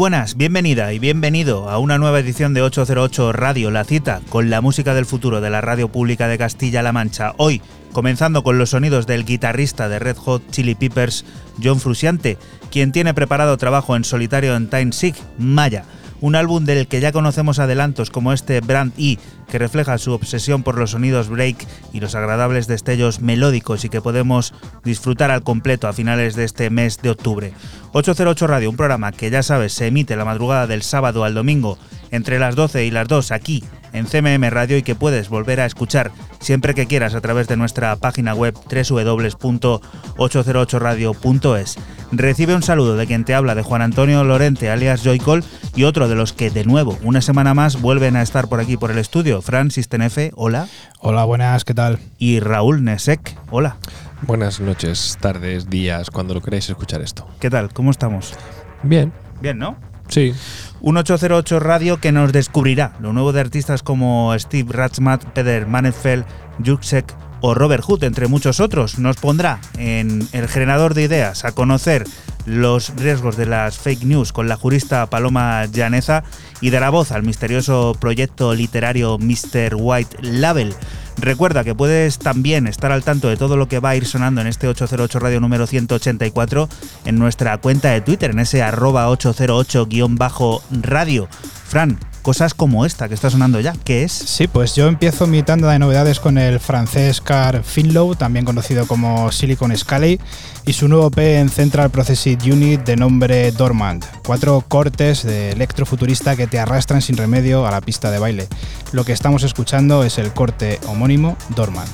Buenas, bienvenida y bienvenido a una nueva edición de 808 Radio, la cita con la música del futuro de la radio pública de Castilla-La Mancha. Hoy, comenzando con los sonidos del guitarrista de Red Hot Chili Peppers, John Frusciante, quien tiene preparado trabajo en solitario en Time Sig, Maya un álbum del que ya conocemos adelantos como este Brand E, que refleja su obsesión por los sonidos break y los agradables destellos melódicos y que podemos disfrutar al completo a finales de este mes de octubre. 808 Radio, un programa que ya sabes se emite la madrugada del sábado al domingo entre las 12 y las 2 aquí en CMM Radio y que puedes volver a escuchar siempre que quieras a través de nuestra página web www.808radio.es. Recibe un saludo de quien te habla de Juan Antonio Lorente alias Joycol y otro de los que de nuevo una semana más vuelven a estar por aquí por el estudio, Fran Sistenefe, hola. Hola, buenas, ¿qué tal? Y Raúl Nesek, hola. Buenas noches, tardes, días, cuando lo queráis escuchar esto. ¿Qué tal? ¿Cómo estamos? Bien. Bien, ¿no? Sí. Un 808 Radio que nos descubrirá lo nuevo de artistas como Steve Ratzmat, Peter Manefeld, Juxek o Robert Hood, entre muchos otros. Nos pondrá en el generador de ideas a conocer los riesgos de las fake news con la jurista Paloma Llaneza y dará voz al misterioso proyecto literario Mr. White Label. Recuerda que puedes también estar al tanto de todo lo que va a ir sonando en este 808 Radio número 184 en nuestra cuenta de Twitter, en ese arroba 808-radio. Fran, cosas como esta que está sonando ya. ¿Qué es? Sí, pues yo empiezo mi tanda de novedades con el francés Car Finlow, también conocido como Silicon Scally, y su nuevo P en Central Processing Unit de nombre Dormant. Cuatro cortes de electrofuturista que te arrastran sin remedio a la pista de baile. Lo que estamos escuchando es el corte homónimo Dormant.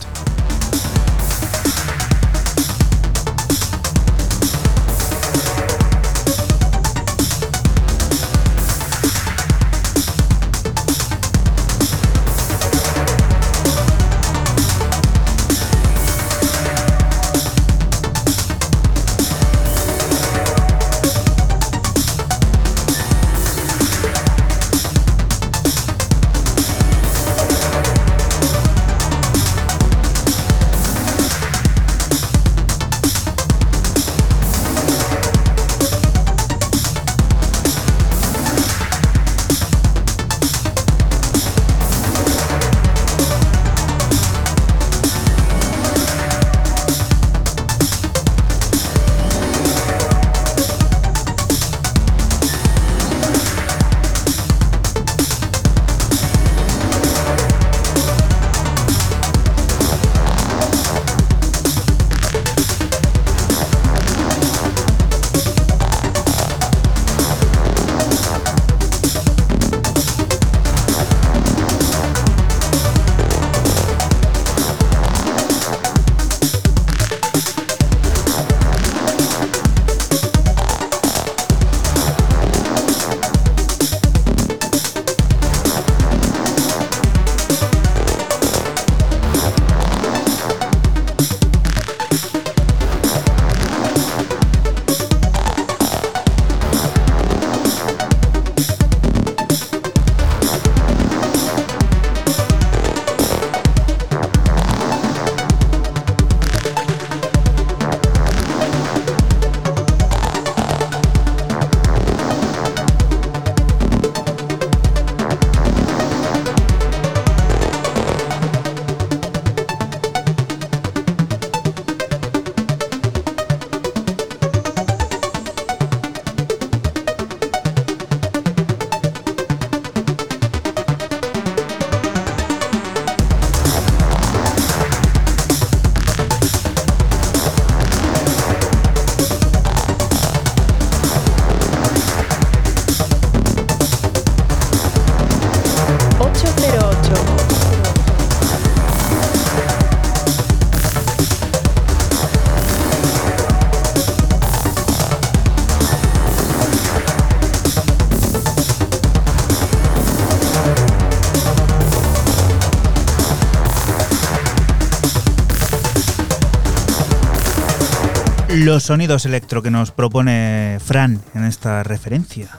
Los sonidos electro que nos propone Fran en esta referencia.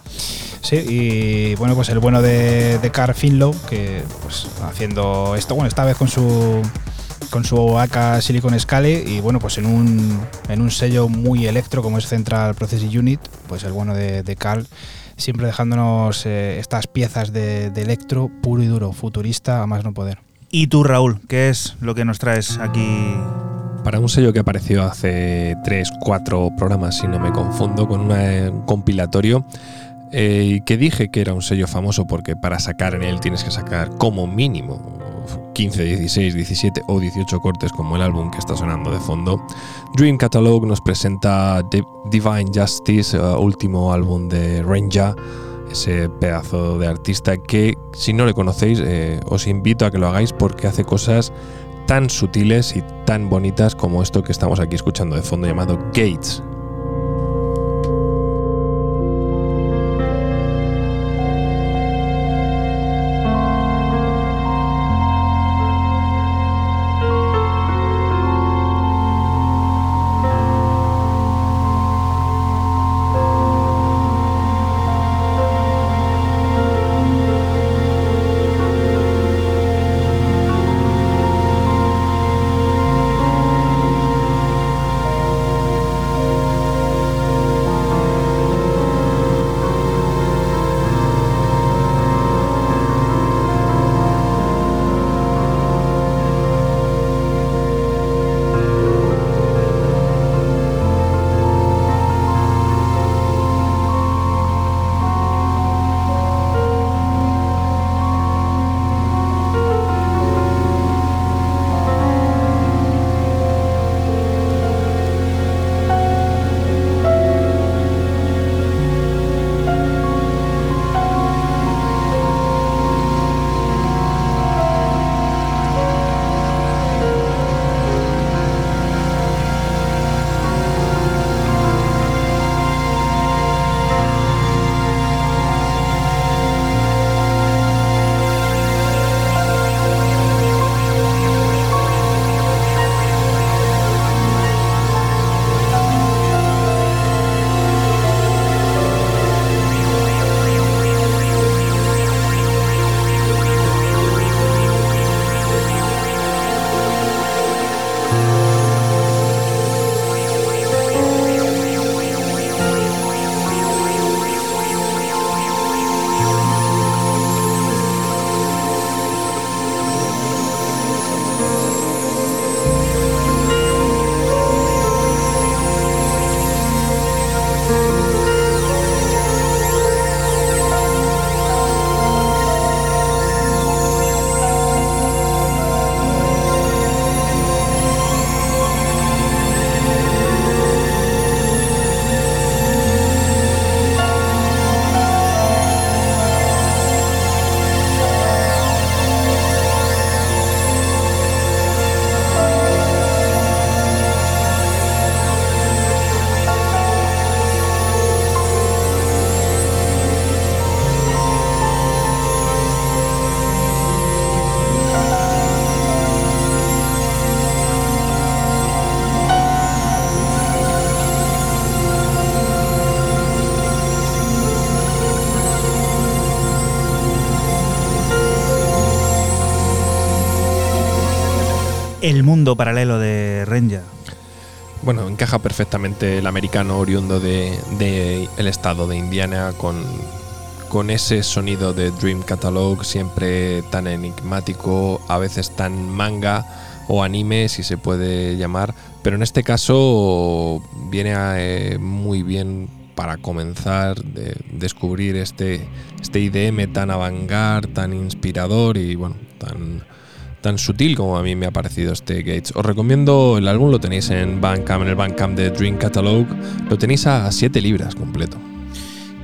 Sí, y bueno, pues el bueno de, de Carl Finlow, que pues haciendo esto, bueno, esta vez con su con su AK Silicon Scale y bueno, pues en un, en un sello muy electro como es Central Processing Unit, pues el bueno de, de Carl, siempre dejándonos eh, estas piezas de, de electro puro y duro, futurista a más no poder. ¿Y tú, Raúl, qué es lo que nos traes aquí para un sello que apareció hace 3, 4 programas, si no me confundo, con un compilatorio eh, que dije que era un sello famoso porque para sacar en él tienes que sacar como mínimo 15, 16, 17 o 18 cortes como el álbum que está sonando de fondo. Dream Catalog nos presenta Divine Justice, uh, último álbum de Ranger ese pedazo de artista que si no le conocéis eh, os invito a que lo hagáis porque hace cosas tan sutiles y tan bonitas como esto que estamos aquí escuchando de fondo llamado Gates. El mundo paralelo de Renja. Bueno, encaja perfectamente el americano oriundo del de, el estado de Indiana con, con ese sonido de Dream Catalog siempre tan enigmático, a veces tan manga o anime, si se puede llamar, pero en este caso viene eh, muy bien para comenzar de descubrir este, este IDM tan avant tan inspirador y bueno, tan sutil como a mí me ha parecido este Gates. Os recomiendo el álbum, lo tenéis en Bandcamp, en el Bandcamp de Dream Catalog, lo tenéis a 7 libras completo.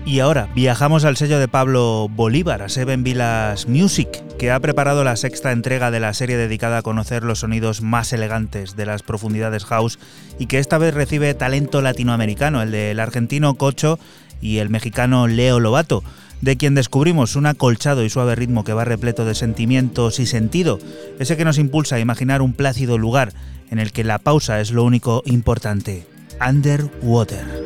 Y ahora viajamos al sello de Pablo Bolívar, a Seven Villas Music, que ha preparado la sexta entrega de la serie dedicada a conocer los sonidos más elegantes de las profundidades house y que esta vez recibe talento latinoamericano, el del argentino Cocho y el mexicano Leo Lobato de quien descubrimos un acolchado y suave ritmo que va repleto de sentimientos y sentido, ese que nos impulsa a imaginar un plácido lugar en el que la pausa es lo único importante. Underwater.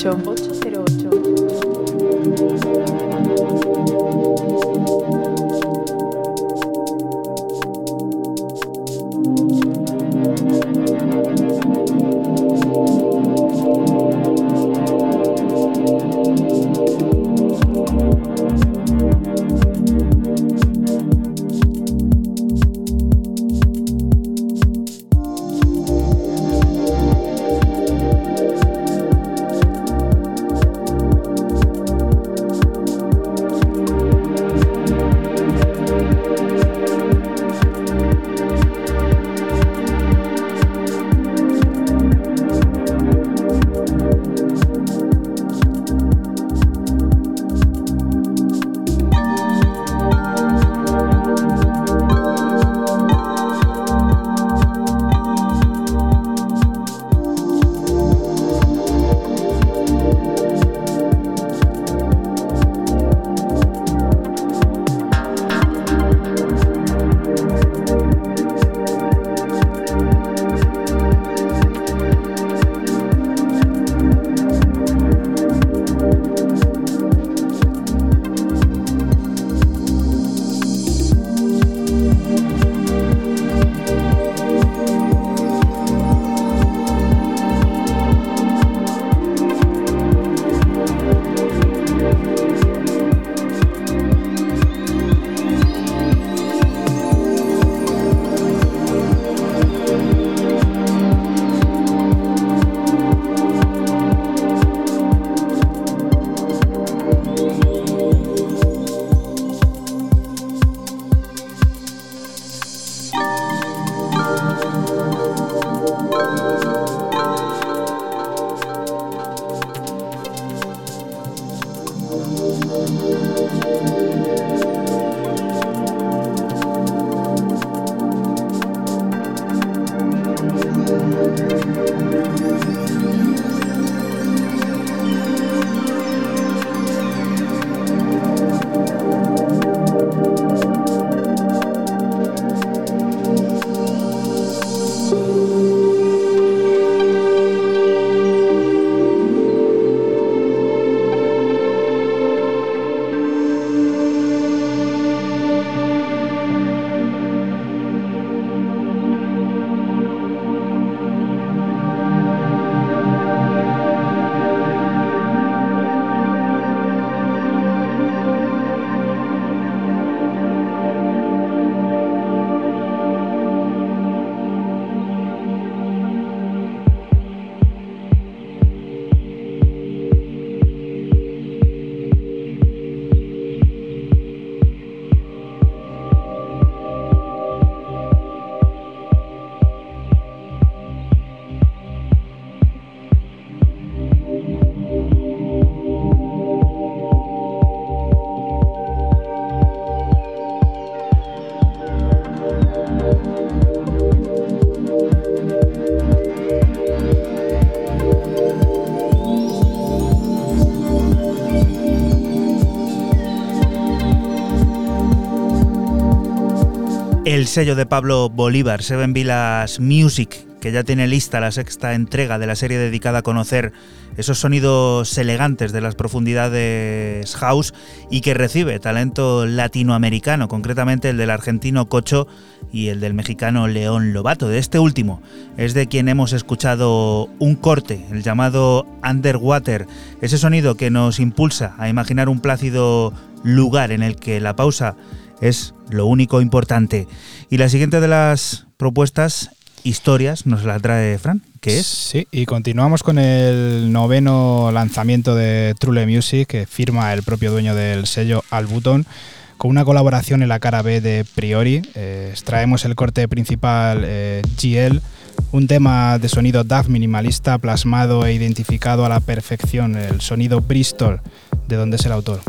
808. Sello de Pablo Bolívar, Seven Villas Music, que ya tiene lista la sexta entrega de la serie dedicada a conocer esos sonidos elegantes de las profundidades house y que recibe talento latinoamericano, concretamente el del argentino Cocho y el del mexicano León Lobato. De este último es de quien hemos escuchado un corte, el llamado Underwater, ese sonido que nos impulsa a imaginar un plácido lugar en el que la pausa es lo único importante. Y la siguiente de las propuestas, historias, nos la trae Fran, ¿qué es? Sí, y continuamos con el noveno lanzamiento de True Music, que firma el propio dueño del sello Albuton con una colaboración en la cara B de Priori. Eh, extraemos el corte principal eh, GL, un tema de sonido DAF minimalista plasmado e identificado a la perfección, el sonido Bristol, de donde es el autor.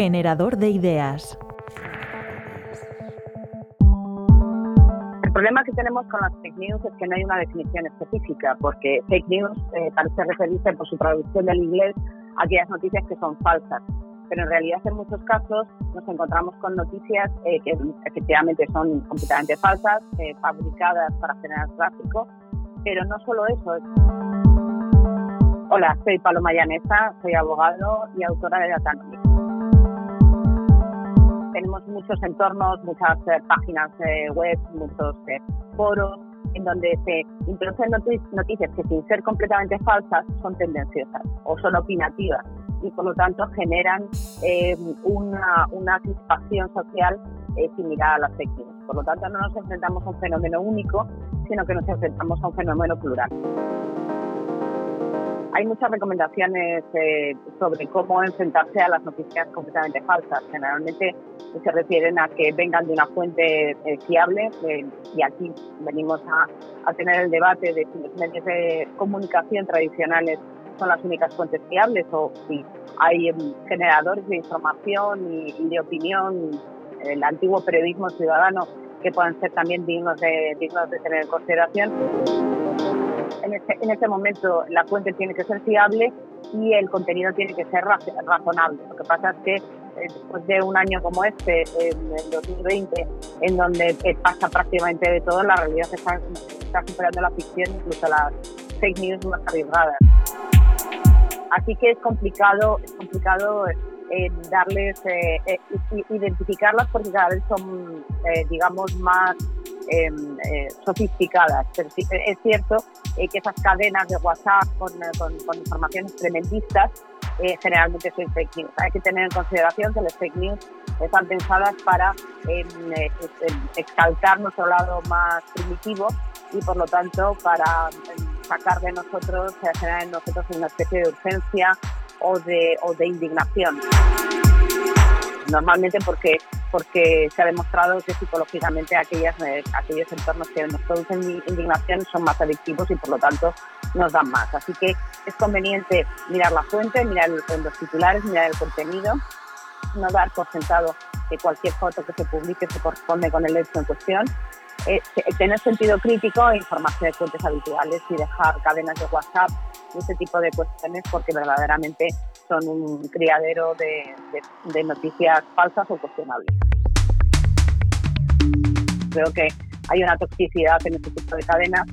Generador de ideas. El problema que tenemos con las fake news es que no hay una definición específica, porque fake news eh, parece referirse por su traducción del inglés a aquellas noticias que son falsas. Pero en realidad en muchos casos nos encontramos con noticias eh, que efectivamente son completamente falsas, eh, fabricadas para generar tráfico, pero no solo eso. Hola, soy Paloma Llanesa, soy abogado y autora de Datanomics tenemos muchos entornos, muchas eh, páginas eh, web, muchos eh, foros en donde se introducen noticias que sin ser completamente falsas son tendenciosas o son opinativas y por lo tanto generan una, una crispación social similar a las fake news. Por lo tanto no nos enfrentamos a un fenómeno único, sino que nos enfrentamos a un fenómeno plural. Hay muchas recomendaciones eh, sobre cómo enfrentarse a las noticias completamente falsas. Generalmente se refieren a que vengan de una fuente eh, fiable eh, y aquí venimos a, tener el debate de si los medios de comunicación tradicionales son las únicas fuentes fiables o si hay em, generadores de información y, de opinión, el antiguo periodismo ciudadano, que puedan ser también dignos de, dignos de tener en consideración en este, en este momento la fuente tiene que ser fiable y el contenido tiene que ser razonable. Lo que pasa es que eh, después de un año como este, en el 2020, en donde pasa prácticamente de todo, la realidad está, está superando la ficción, incluso las fake news más arriesgadas. Así que es complicado, es complicado eh, darles, eh, eh, identificarlas porque cada vez son, digamos, más em, sofisticadas. Pero es cierto que esas cadenas de WhatsApp con, con, informaciones tremendistas generalmente son fake news. Hay que tener en consideración que las fake news están pensadas para em, exaltar nuestro lado más primitivo y por lo tanto para em, sacar de nosotros, generar en nosotros una especie de urgencia o de, o de indignación. Normalmente porque, porque se ha demostrado que psicológicamente aquellas, eh, aquellos entornos que nos producen indignación son más adictivos y por lo tanto nos dan más. Así que es conveniente mirar la fuente, mirar los titulares, mirar el contenido, no dar por sentado que cualquier foto que se publique se corresponde con el hecho en cuestión eh, tener sentido crítico e informarse de fuentes habituales y dejar cadenas de WhatsApp ese tipo de cuestiones porque verdaderamente son un criadero de, de, noticias falsas o cuestionables. Creo que hay una toxicidad en este tipo de cadenas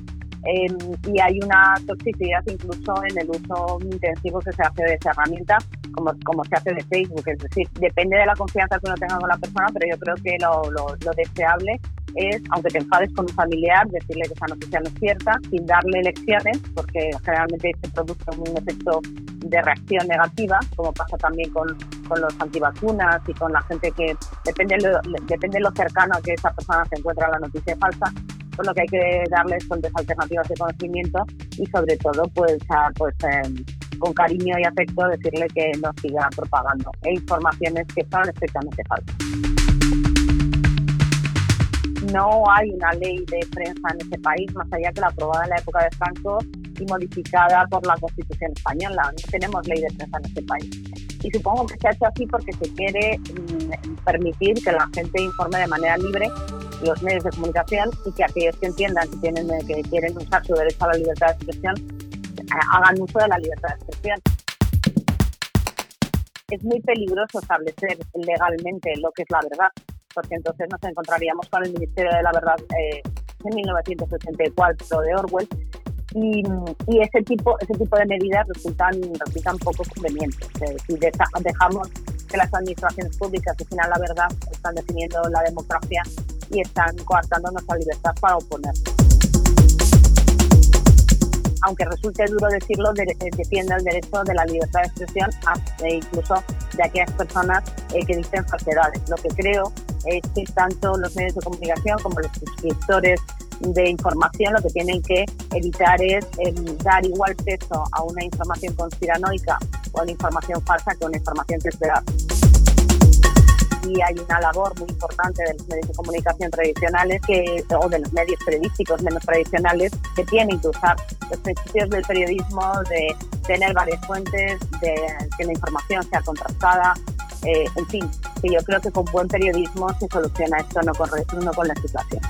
em, y hay una toxicidad incluso en el uso intensivo que se hace de esa herramienta, como, como se hace de Facebook. Es decir, depende de la confianza que uno tenga con la persona, pero yo creo que lo, lo, lo deseable es, aunque te enfades con un familiar, decirle que esa noticia no es cierta, sin darle lecciones, porque generalmente se produce un efecto de reacción negativa, como pasa también con, con los antivacunas y con la gente que depende, lo, depende de lo cercano a que esa persona se encuentra la noticia falsa, pues lo que hay que darles son alternativas de conocimiento y sobre todo pues, pues em, con cariño y afecto decirle que no siga propagando. E informaciones que son estrictamente falsas no hay una ley de prensa en ese país, más allá que la aprobada en la época de Franco y modificada por la Constitución española. No tenemos ley de prensa en ese país. Y supongo que se ha hecho así porque se quiere mm, permitir que la gente informe de manera libre los medios de comunicación y que aquellos que entiendan que, tienen, que quieren usar su derecho a la libertad de expresión eh, hagan uso de la libertad de expresión. Es muy peligroso establecer legalmente lo que es la verdad porque entonces nos encontraríamos con el Ministerio de la Verdad eh, en 1984 de Orwell y, ese tipo ese tipo de medidas resultan resultan poco convenientes. si dejamos que las administraciones públicas definan la verdad, están definiendo la democracia y están coartando nuestra libertad para oponer. Aunque resulte duro decirlo, eh, defiende el derecho de la libertad de expresión e incluso de aquellas personas eh, que dicen falsedades. Lo que creo es que tanto los medios de comunicación como los suscriptores de información lo que tienen que evitar es dar igual peso a una información conspiranoica o a una información falsa que a una información que es hay una labor muy importante de los medios de comunicación tradicionales que, o de los medios periodísticos menos tradicionales que tienen que usar los principios del periodismo de tener varias fuentes, de que la información sea contrastada, eh, en fin, que yo creo que con buen periodismo se soluciona esto, no con, no con la situación.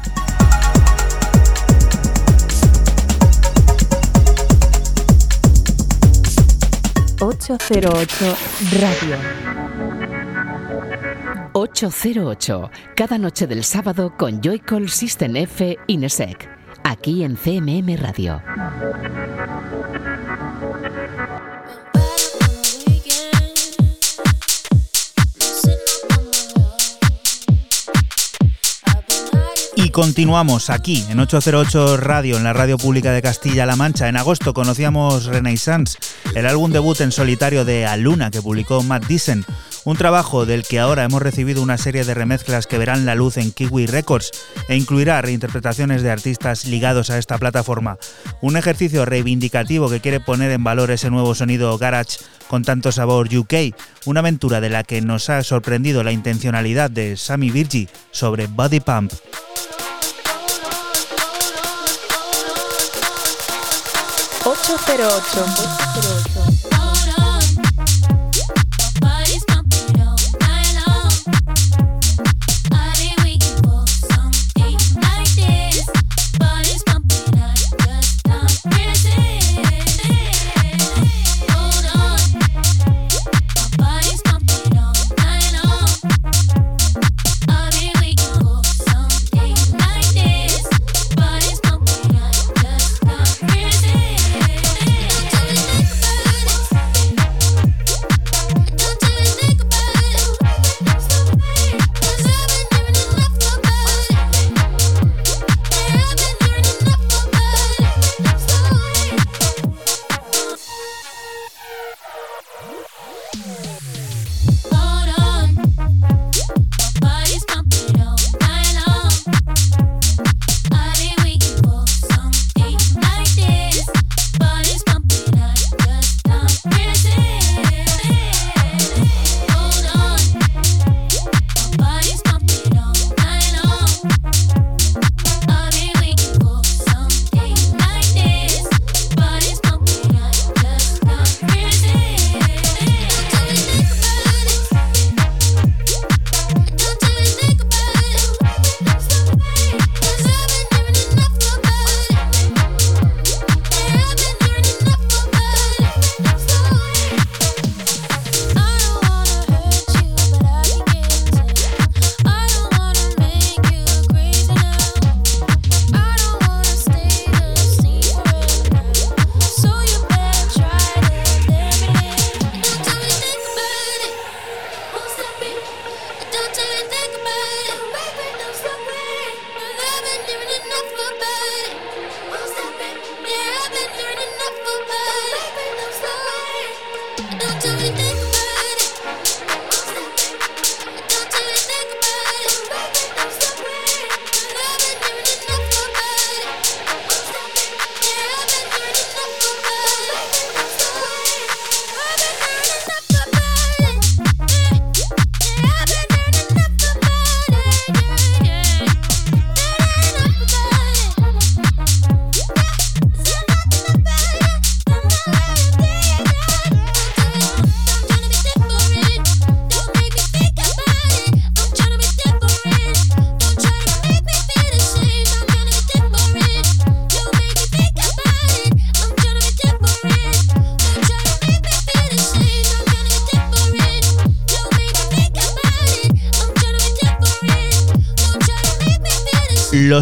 ...808 Radio. 808, cada noche del sábado con Joycall System F Inesec, aquí en CMM Radio. Y continuamos aquí en 808 Radio, en la radio pública de Castilla-La Mancha. En agosto conocíamos Renaissance, el álbum debut en solitario de Aluna que publicó Matt Dixon, un trabajo del que ahora hemos recibido una serie de remezclas que verán la luz en Kiwi Records e incluirá reinterpretaciones de artistas ligados a esta plataforma. Un ejercicio reivindicativo que quiere poner en valor ese nuevo sonido garage con tanto sabor UK, una aventura de la que nos ha sorprendido la intencionalidad de Sammy Virgi sobre Body Pump. 808.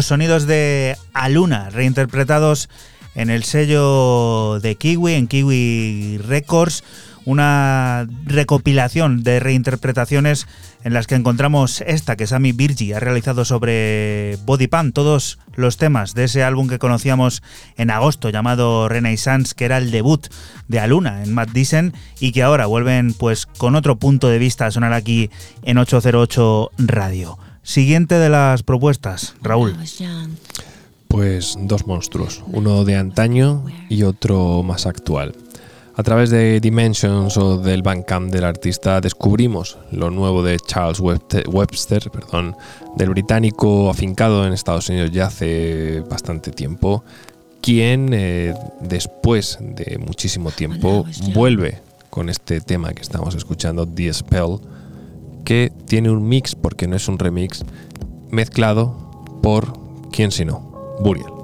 Sonidos de Aluna, reinterpretados en el sello de Kiwi, en Kiwi Records, una recopilación de reinterpretaciones en las que encontramos esta que Sammy Virgi ha realizado sobre Body Pan, todos los temas de ese álbum que conocíamos en agosto llamado Renaissance, que era el debut de Aluna en Matt y que ahora vuelven pues con otro punto de vista a sonar aquí en 808 Radio. Siguiente de las propuestas, Raúl. Pues dos monstruos, uno de antaño y otro más actual. A través de Dimensions o del Bandcamp del artista descubrimos lo nuevo de Charles Webster, perdón, del británico afincado en Estados Unidos ya hace bastante tiempo, quien eh, después de muchísimo tiempo vuelve con este tema que estamos escuchando, The Spell, que tiene un mix, porque no es un remix, mezclado por, ¿quién sino? Burial.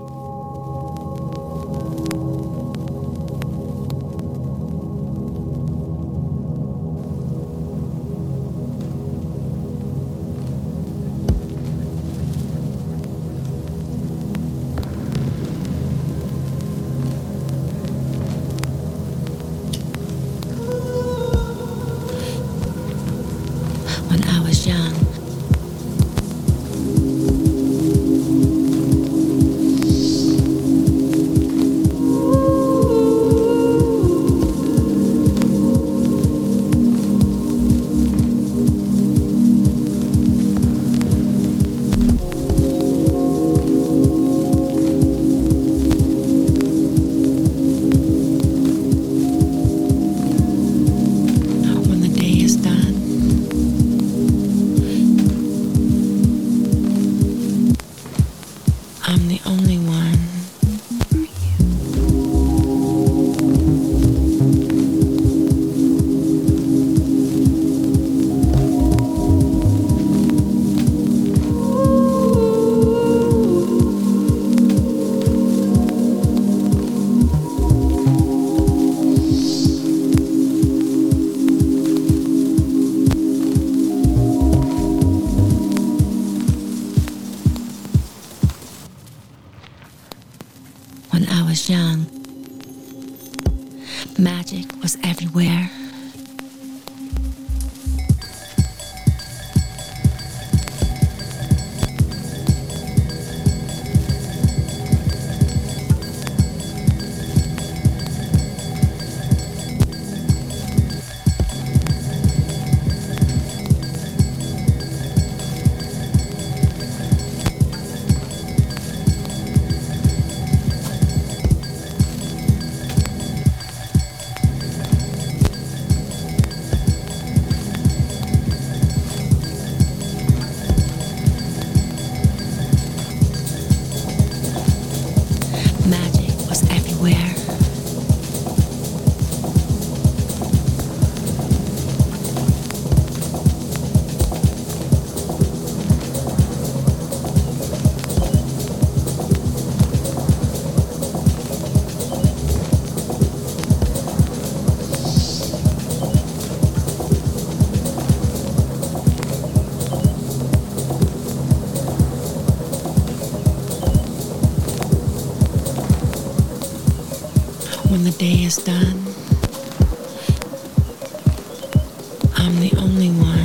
I'm the only one.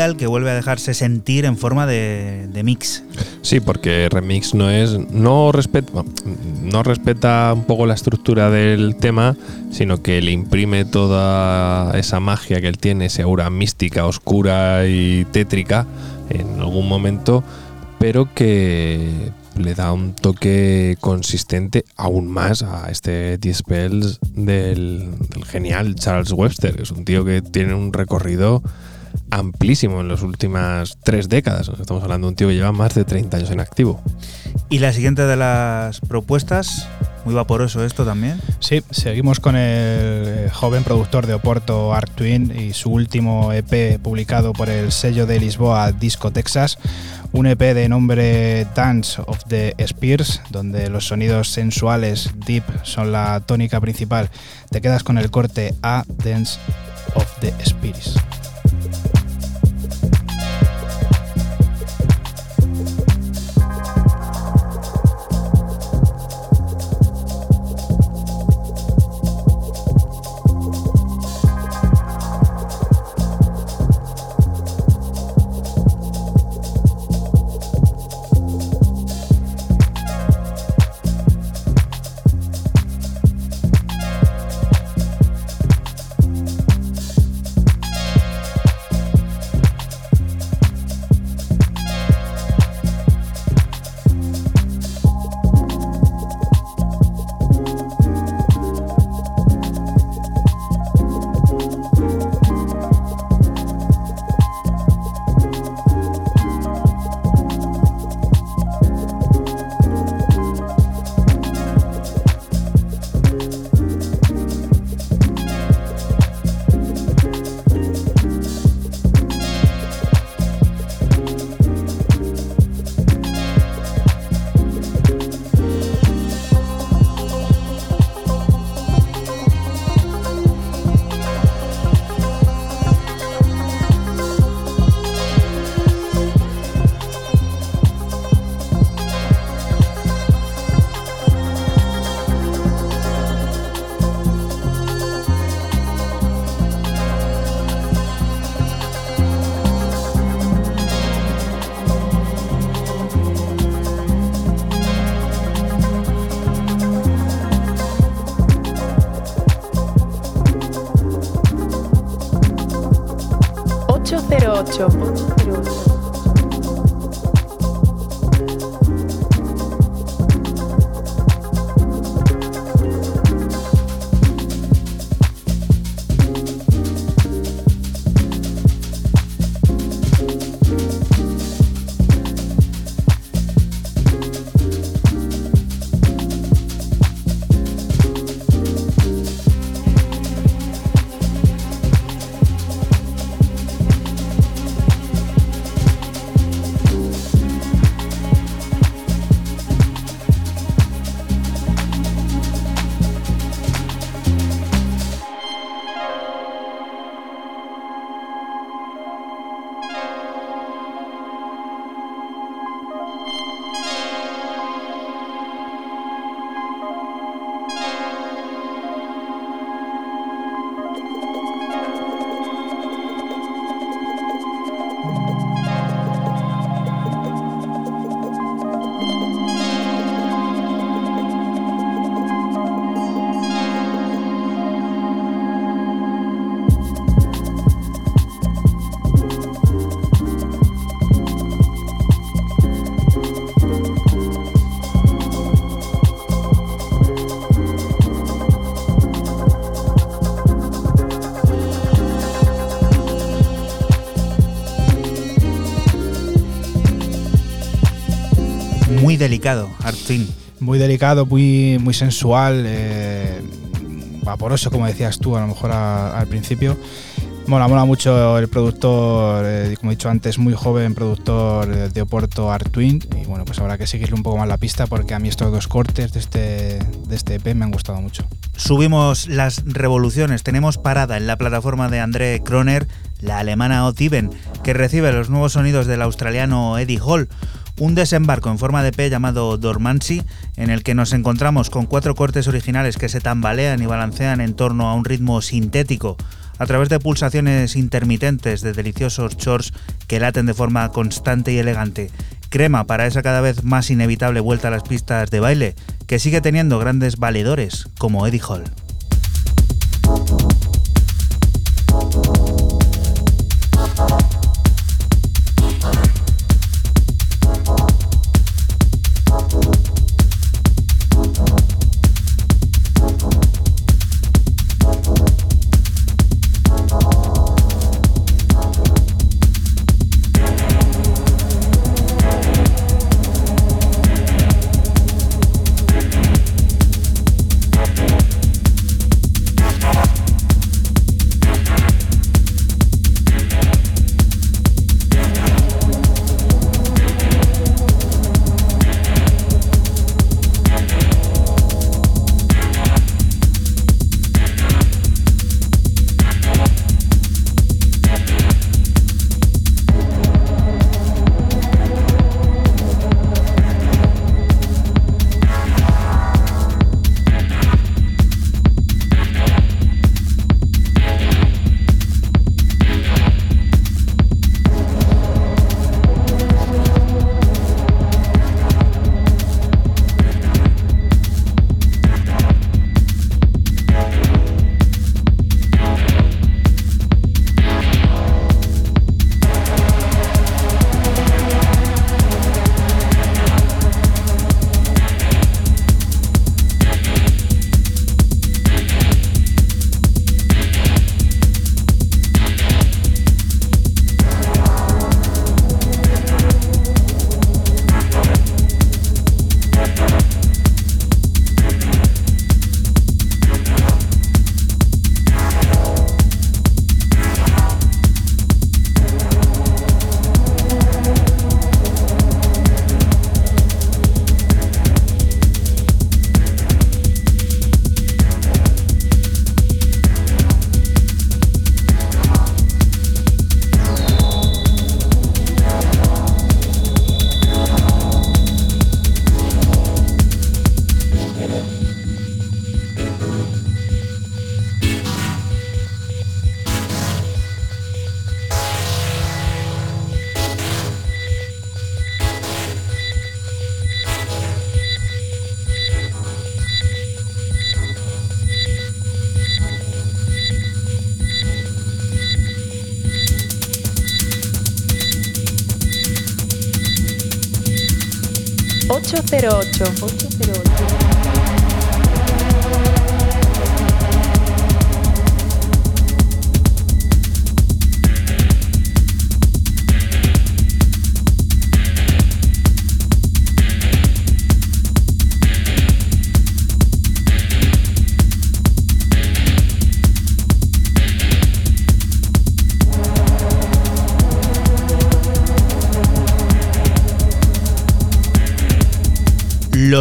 Que vuelve a dejarse sentir en forma de, mix. Sí, porque remix no es. No respeta, no respeta un poco la estructura del tema, sino que le imprime toda esa magia que él tiene, esa aura mística, oscura y tétrica en algún momento, pero que le da un toque consistente aún más a este Dispels del, del genial Charles Webster. Es un tío que tiene un recorrido amplísimo en las últimas tres décadas. Estamos hablando de un tío que lleva más de 30 años en activo. Y la siguiente de las propuestas, muy vaporoso esto también. Sí, seguimos con el eh, joven productor de Oporto, Art Twin, y su último EP publicado por el sello de Lisboa, Disco Texas. Un EP de nombre Dance of the Spears, donde los sonidos sensuales, deep, son la tónica principal. Te quedas con el corte A Dance of the Spears. Delicado, Artfin. Muy delicado, muy, muy sensual, eh, vaporoso, como decías tú, a lo mejor al principio. Mola, mola mucho el productor, eh, como he dicho antes, muy joven productor de Oporto Artwin. Y bueno, pues habrá que seguirle un poco más la pista porque a mí estos dos cortes de este, de este EP me han gustado mucho. Subimos las revoluciones. Tenemos parada en la plataforma de André Kroner, la alemana Otiven, que recibe los nuevos sonidos del australiano Eddie Hall un desembarco en forma de P llamado Dormancy, en el que nos encontramos con cuatro cortes originales que se tambalean y balancean en torno a un ritmo sintético, a través de pulsaciones intermitentes de deliciosos shorts que laten de forma constante y elegante. Crema para esa cada vez más inevitable vuelta a las pistas de baile, que sigue teniendo grandes valedores como Eddie Hall.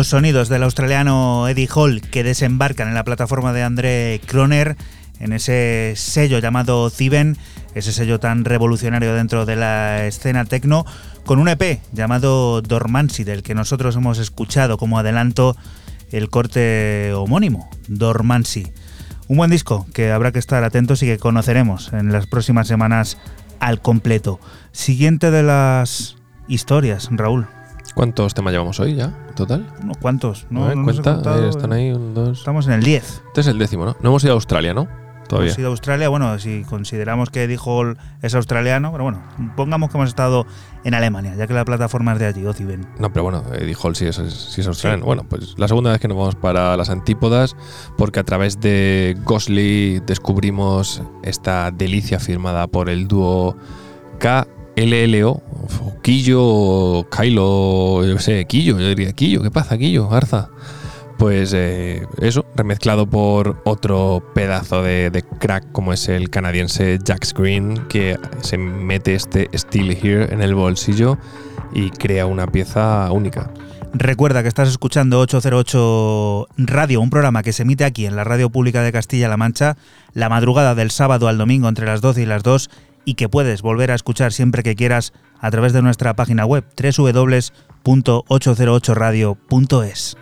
Sonidos del australiano Eddie Hall que desembarcan en la plataforma de André Kroner en ese sello llamado Ziben, ese sello tan revolucionario dentro de la escena techno, con un EP llamado Dormancy, del que nosotros hemos escuchado como adelanto el corte homónimo, Dormancy. Un buen disco que habrá que estar atentos y que conoceremos en las próximas semanas al completo. Siguiente de las historias, Raúl. ¿Cuántos temas llevamos hoy ya, total? ¿Unos cuantos? No, no cuenta, están ahí un, dos. Estamos en el 10. Este es el décimo, ¿no? No hemos ido a Australia, ¿no? Todavía. Hemos ido a Australia, bueno, si consideramos que dijo es australiano, pero bueno, pongamos que hemos estado en Alemania, ya que la plataforma es de allí, Ociben. No, pero bueno, eh, dijo sí es, sí es australiano. Bueno, pues la segunda vez que nos vamos para las antípodas, porque a través de Gosly descubrimos esta delicia firmada por el dúo K LLO, Quillo, Kylo, yo sé, Quillo, yo diría Quillo, ¿qué pasa, Quillo, Arza? Pues eh, eso, remezclado por otro pedazo de, crack como es el canadiense Jack Green, que se mete este Still Here en el bolsillo y crea una pieza única. Recuerda que estás escuchando 808 Radio, un programa que se emite aquí en la Radio Pública de Castilla-La Mancha, la madrugada del sábado al domingo entre las 12 y las 2 y que puedes volver a escuchar siempre que quieras a través de nuestra página web www.808radio.es.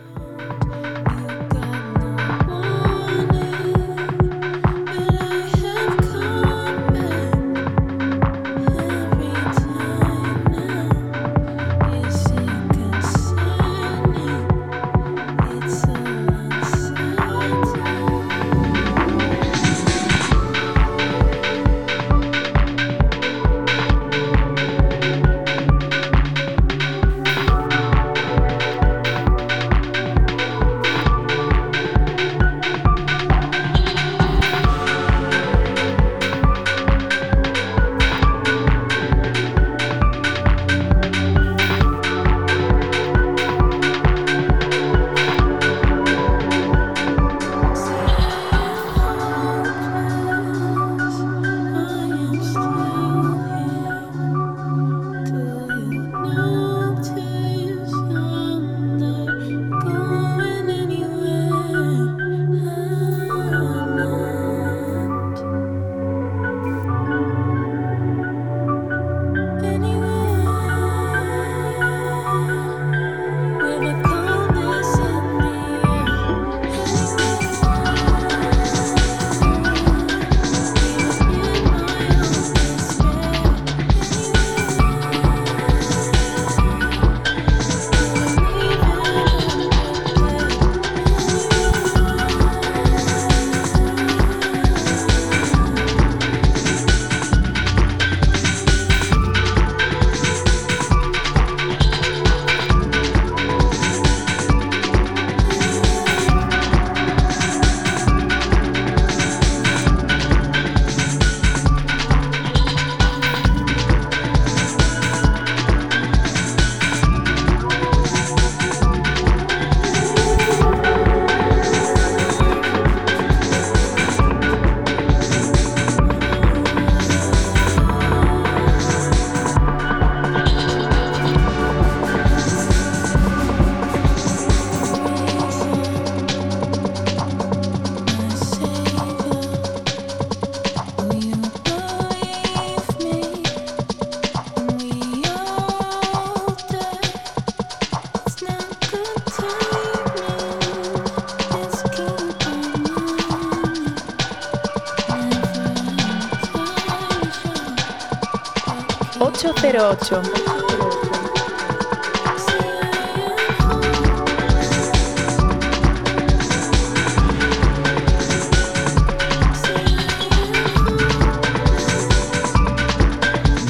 808.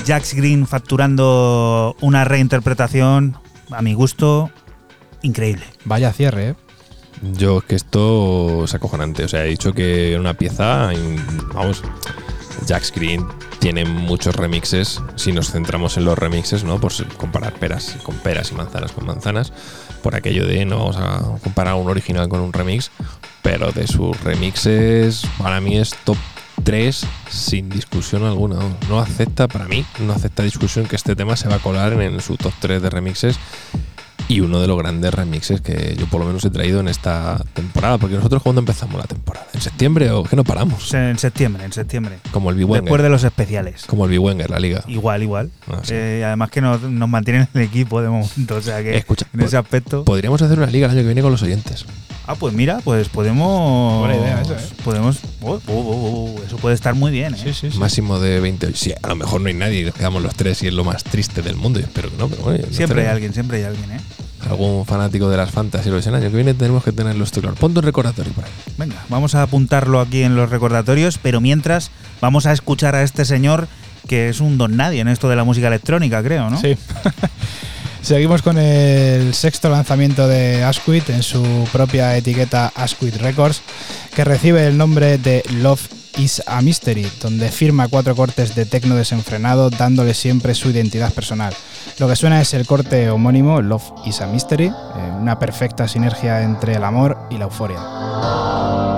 Jax Green facturando una reinterpretación, a mi gusto, increíble. Vaya cierre, ¿eh? Yo que esto es acojonante. O sea, he dicho que era una pieza. Vamos, Jax Green tiene muchos remixes. Si nos centramos en los remixes, ¿no? Por comparar peras con peras y manzanas con manzanas. Por aquello de no vamos a comparar un original con un remix. Pero de sus remixes, para mí es top 3 sin discusión alguna. No acepta, para mí, no acepta discusión que este tema se va a colar en, su top 3 de remixes y uno de los grandes remixes que yo por lo menos he traído en esta temporada. Porque nosotros cuando empezamos la temporada, en septiembre o que no paramos, En septiembre, en septiembre. como el Después B-Wenger, de los especiales. como el B-Wenger, la liga. Igual, igual. Ah, sí. Eh, además que nos, nos mantienen en el equipo de momento. O sea que Escucha, en ese aspecto. Podríamos hacer una liga el año que viene con los oyentes. Ah, pues mira, pues podemos. Buena idea esa, ¿eh? Podemos. oh, oh, oh, oh, eso puede estar muy bien, ¿eh? Sí, sí, sí. Máximo de 20. Sí, a lo mejor no hay nadie y nos quedamos los tres y es lo más triste del mundo. Yo espero que no, pero bueno. no Siempre hay alguien, siempre hay alguien, ¿eh? Algún fanático de las fantasy lo dicen, el año que viene tenemos que tenerlo esto claro. Ponte un recordatorio por ahí. Venga, vamos a apuntarlo aquí en los recordatorios, pero mientras vamos a escuchar a este señor que es un don nadie en esto de la música electrónica, creo, ¿no? Sí. Seguimos con el sexto lanzamiento de Asquith en su propia etiqueta Asquith Records, que recibe el nombre de Love is a Mystery, donde firma cuatro cortes de tecno desenfrenado, dándole siempre su identidad personal. Lo que suena es el corte homónimo, Love is a Mystery, eh, una perfecta sinergia entre el amor y la euforia.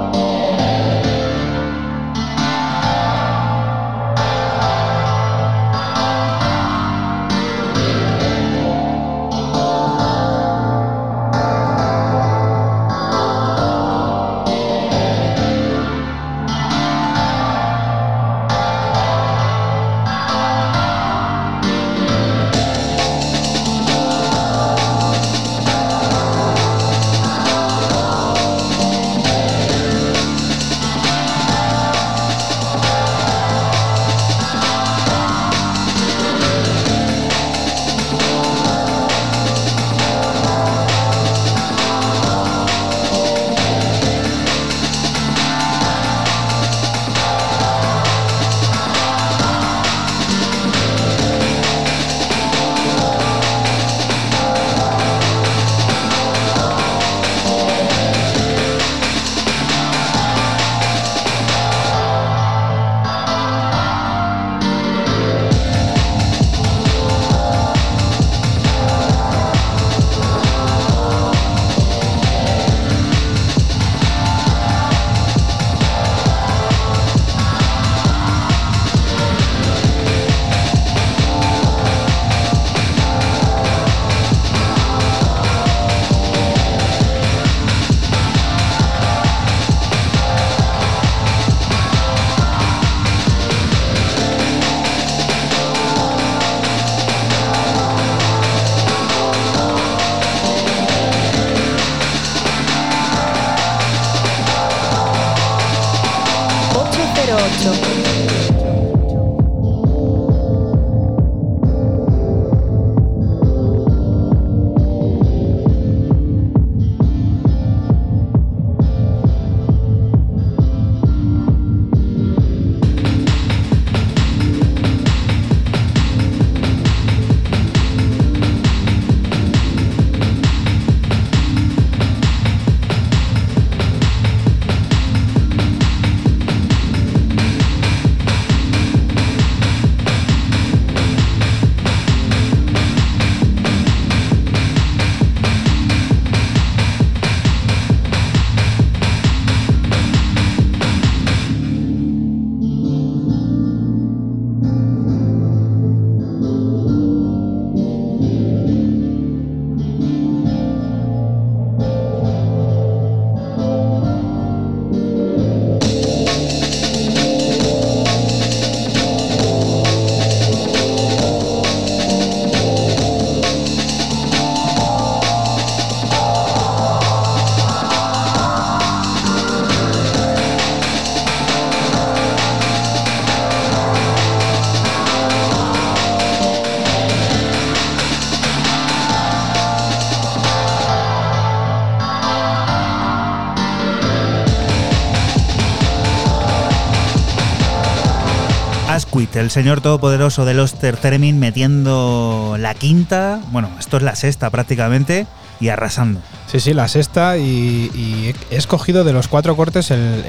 Asquith, el señor todopoderoso de los Theremin metiendo la quinta, bueno, esto es la sexta prácticamente, y arrasando. Sí, sí, la sexta y, he escogido de los cuatro cortes el,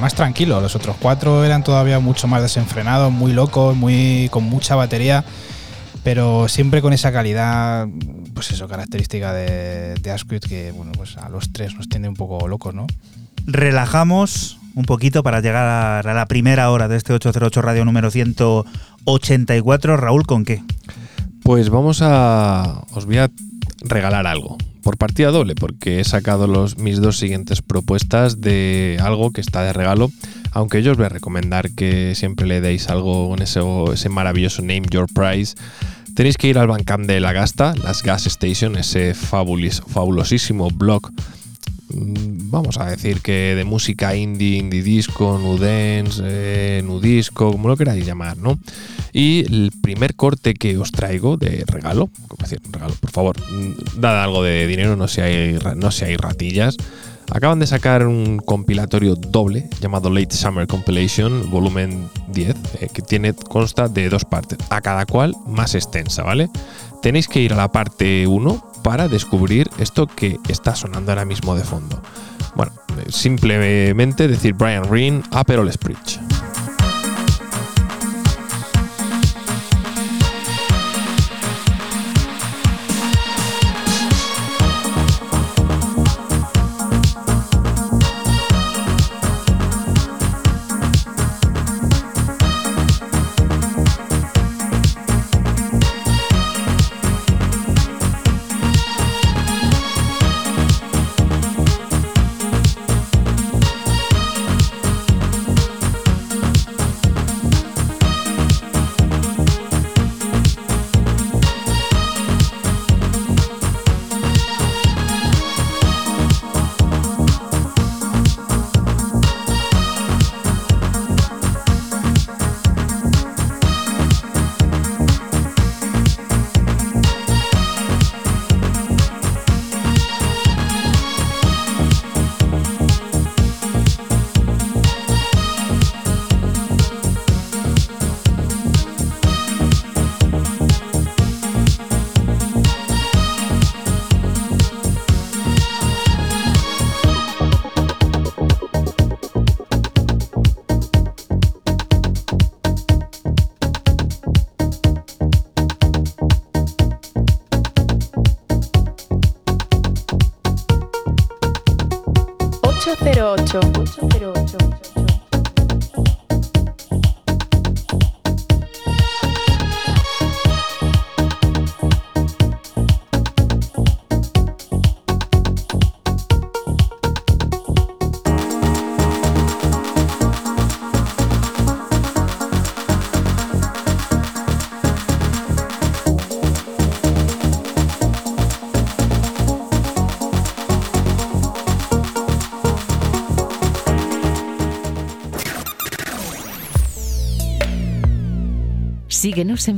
más tranquilo. Los otros cuatro eran todavía mucho más desenfrenados, muy locos, muy con mucha batería, pero siempre con esa calidad, pues eso, característica de, de que, bueno, pues a los tres nos tiene un poco locos, ¿no? Relajamos un poquito para llegar a la primera hora de este 808 Radio número 184. Raúl, ¿con qué? Pues vamos a... os voy a regalar algo por partida doble, porque he sacado los, mis dos siguientes propuestas de algo que está de regalo, aunque yo os voy a recomendar que siempre le deis algo en ese, ese maravilloso Name Your Prize. Tenéis que ir al Bandcamp de La Gasta, las Gas Station, ese fabulosísimo blog vamos a decir que de música indie, indie disco, nudens, eh, nudisco, como lo queráis llamar, ¿no? Y el primer corte que os traigo de regalo, decir, regalo, por favor, mm, dad algo de dinero, no seáis, no ratillas. Acaban de sacar un compilatorio doble llamado Late Summer Compilation, volumen 10, eh, que tiene, consta de dos partes, a cada cual más extensa, ¿vale? Tenéis que ir a la parte 1 para descubrir esto que está sonando ahora mismo de fondo. Bueno, eh, simplemente decir Brian Reen, Aperol Spritz.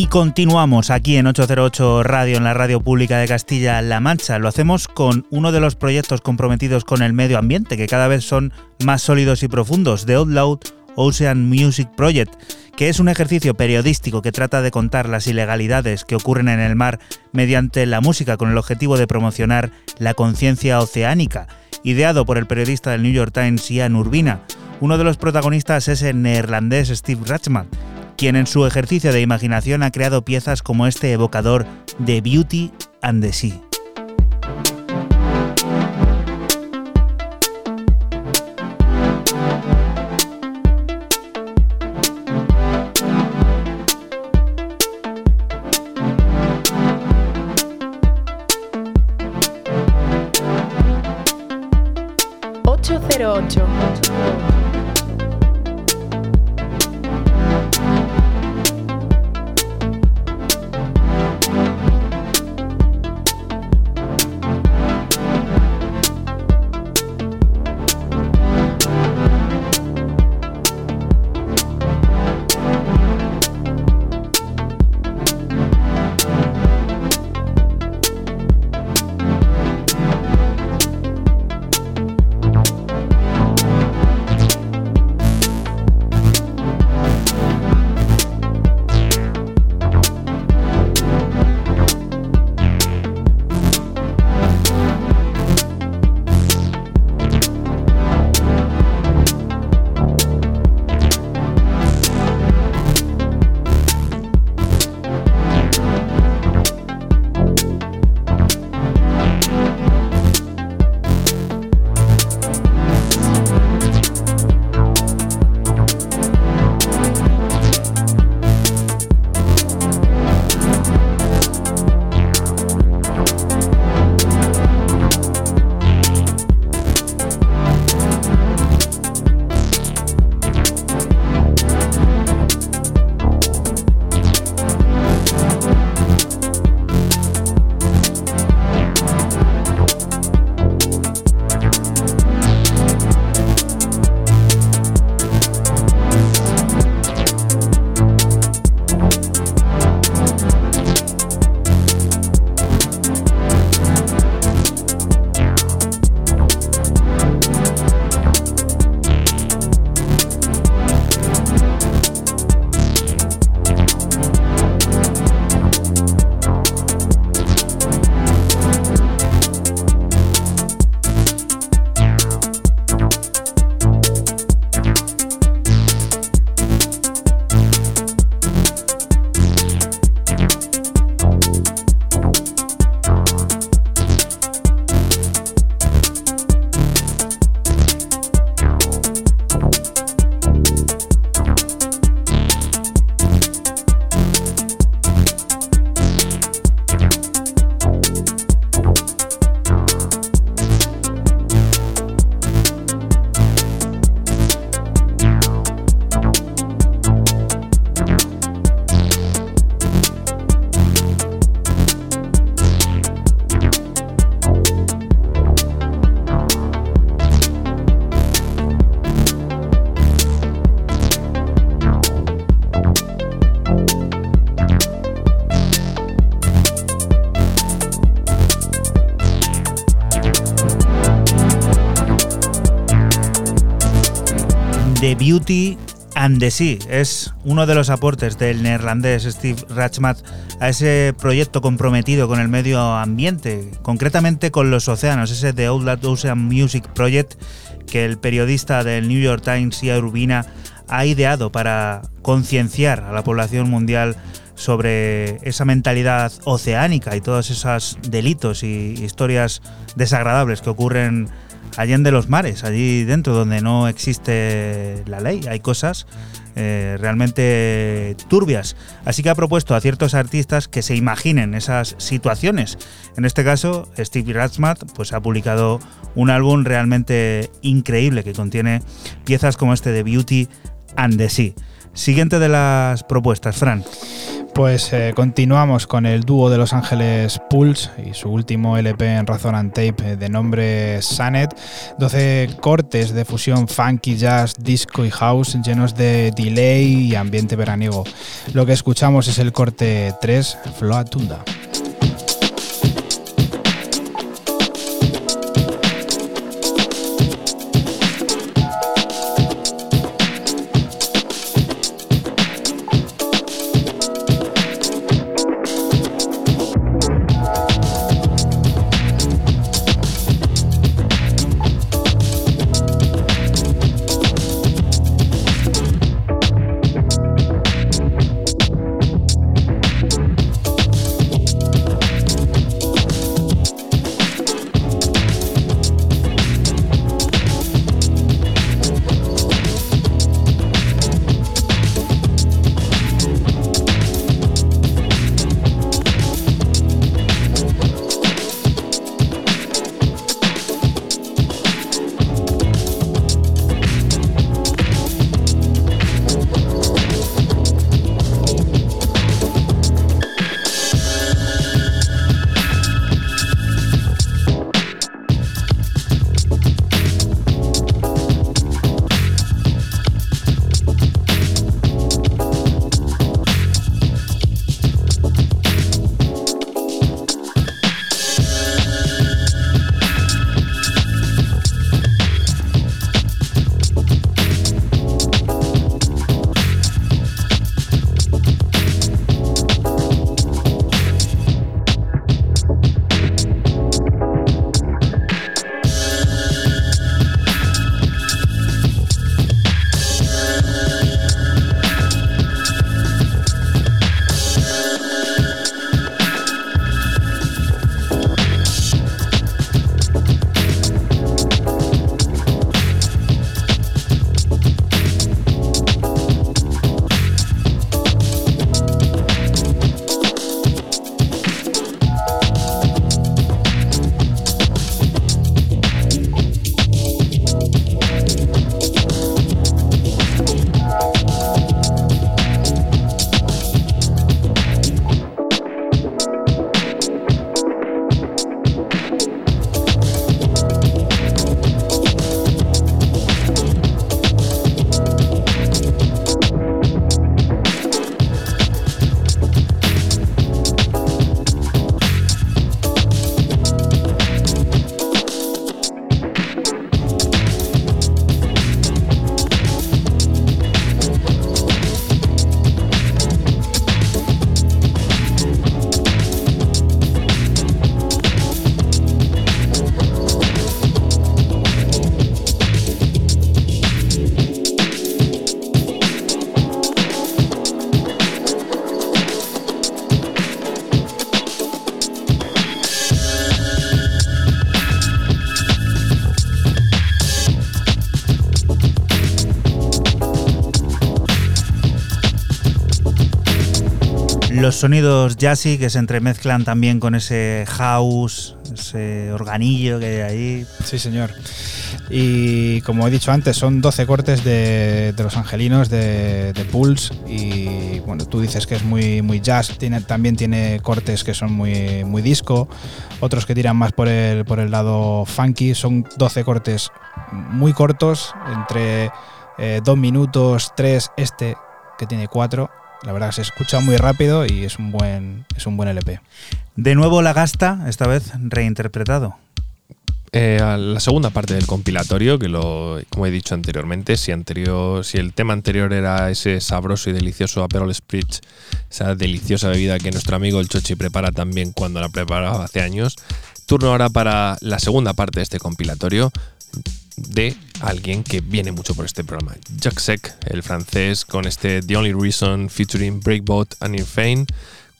Y continuamos aquí en 808 Radio, en la radio pública de Castilla-La Mancha. Lo hacemos con uno de los proyectos comprometidos con el medio ambiente, que cada vez son más sólidos y profundos, The Outloud Ocean Music Project, que es un ejercicio periodístico que trata de contar las ilegalidades que ocurren en el mar mediante la música con el objetivo de promocionar la conciencia oceánica, ideado por el periodista del New York Times Ian Urbina. Uno de los protagonistas es el neerlandés Steve Ratchman, quien en su ejercicio de imaginación ha creado piezas como este evocador de Beauty and the Sea. The Beauty and the Sea. Es uno de los aportes del neerlandés Steve Rachmat a ese proyecto comprometido con el medio ambiente, concretamente con los océanos, ese The Outlet Ocean Music Project que el periodista del New York Times, y Urbina, ha ideado para concienciar a la población mundial sobre esa mentalidad oceánica y todos esos delitos y historias desagradables que ocurren allende los mares, allí dentro donde no existe la ley. Hay cosas eh, realmente turbias. Así que ha propuesto a ciertos artistas que se imaginen esas situaciones. En este caso, Steve Ratzmat pues, ha publicado un álbum realmente increíble que contiene piezas como este de Beauty and the Sea. Siguiente de las propuestas, Fran. Pues eh, continuamos con el dúo de Los Ángeles Pulse y su último LP en Razor Tape de nombre Sanet. 12 cortes de fusión funky, jazz, disco y house llenos de delay y ambiente veraniego. Lo que escuchamos es el corte 3, Floatunda. los sonidos jazzy que se entremezclan también con ese house, ese organillo que hay ahí. Sí, señor. Y como he dicho antes, son 12 cortes de, los angelinos de, Pulse. Y bueno, tú dices que es muy, muy jazz. También tiene cortes que son muy, muy disco. Otros que tiran más por el, por el lado funky. Son 12 cortes muy cortos, entre 2 eh, minutos, 3, este que tiene 4 la verdad que se escucha muy rápido y es un buen, es un buen LP. De nuevo La Gasta, esta vez reinterpretado. eh, a la segunda parte del compilatorio, que lo, como he dicho anteriormente, si, anterior, si el tema anterior era ese sabroso y delicioso Aperol Spritz, esa deliciosa bebida que nuestro amigo el Chochi prepara también cuando la preparaba hace años, turno ahora para la segunda parte de este compilatorio de alguien que viene mucho por este programa, Jacques el francés, con este The Only Reason featuring Breakbot and Irfane,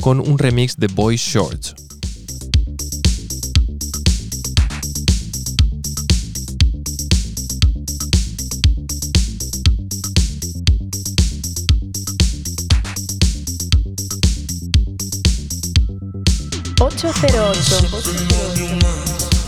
con un remix de Boy Shorts. 808.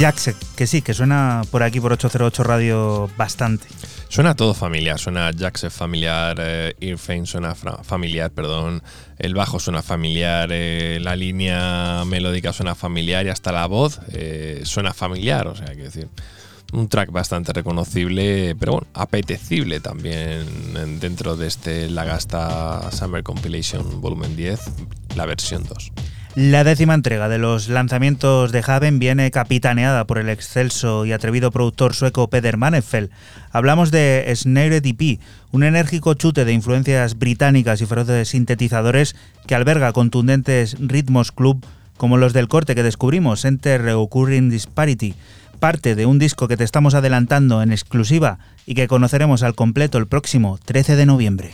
Jackset, que sí, que suena por aquí por 808 Radio bastante. Suena todo familiar, suena Jackset familiar, eh, suena familiar, perdón, el bajo suena familiar, eh, la línea melódica suena familiar y hasta la voz eh, suena familiar, o sea, que decir, un track bastante reconocible, pero bueno, apetecible también dentro de este Lagasta Summer Compilation Volumen 10, la versión 2. La décima entrega de los lanzamientos de Haven viene capitaneada por el excelso y atrevido productor sueco Peder Manefeld. Hablamos de Snare EP, un enérgico chute de influencias británicas y feroces sintetizadores que alberga contundentes ritmos club como los del corte que descubrimos, Enter Reoccurring Disparity, parte de un disco que te estamos adelantando en exclusiva y que conoceremos al completo el próximo 13 de noviembre.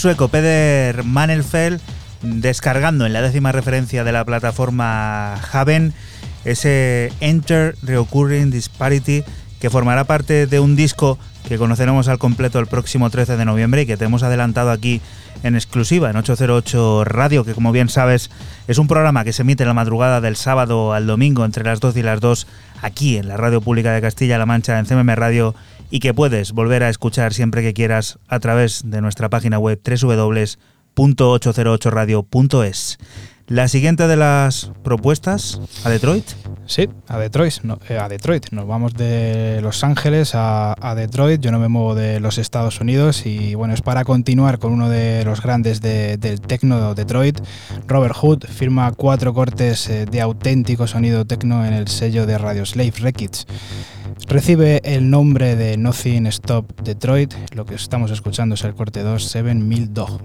Sueco Peder Manelfeld descargando en la décima referencia de la plataforma Haven ese Enter Reoccurring Disparity que formará parte de un disco que conoceremos al completo el próximo 13 de noviembre y que te hemos adelantado aquí en exclusiva en 808 Radio, que como bien sabes es un programa que se emite en la madrugada del sábado al domingo entre las 12 y las 2 aquí en la Radio Pública de Castilla-La Mancha en CMM Radio y que puedes volver a escuchar siempre que quieras a través de nuestra página web www.808radio.es. La siguiente de las propuestas, ¿a Detroit? Sí, a Detroit. Eh, a Detroit. Nos vamos de Los Ángeles a, Detroit. Yo no me muevo de los Estados Unidos y bueno, es para continuar con uno de los grandes del techno Detroit. Robert Hood firma cuatro cortes eh, de auténtico sonido techno en el sello de Radio Slave Records. Recibe el nombre de Nothing Stop Detroit. Lo que estamos escuchando es el corte 2 7000 Dog.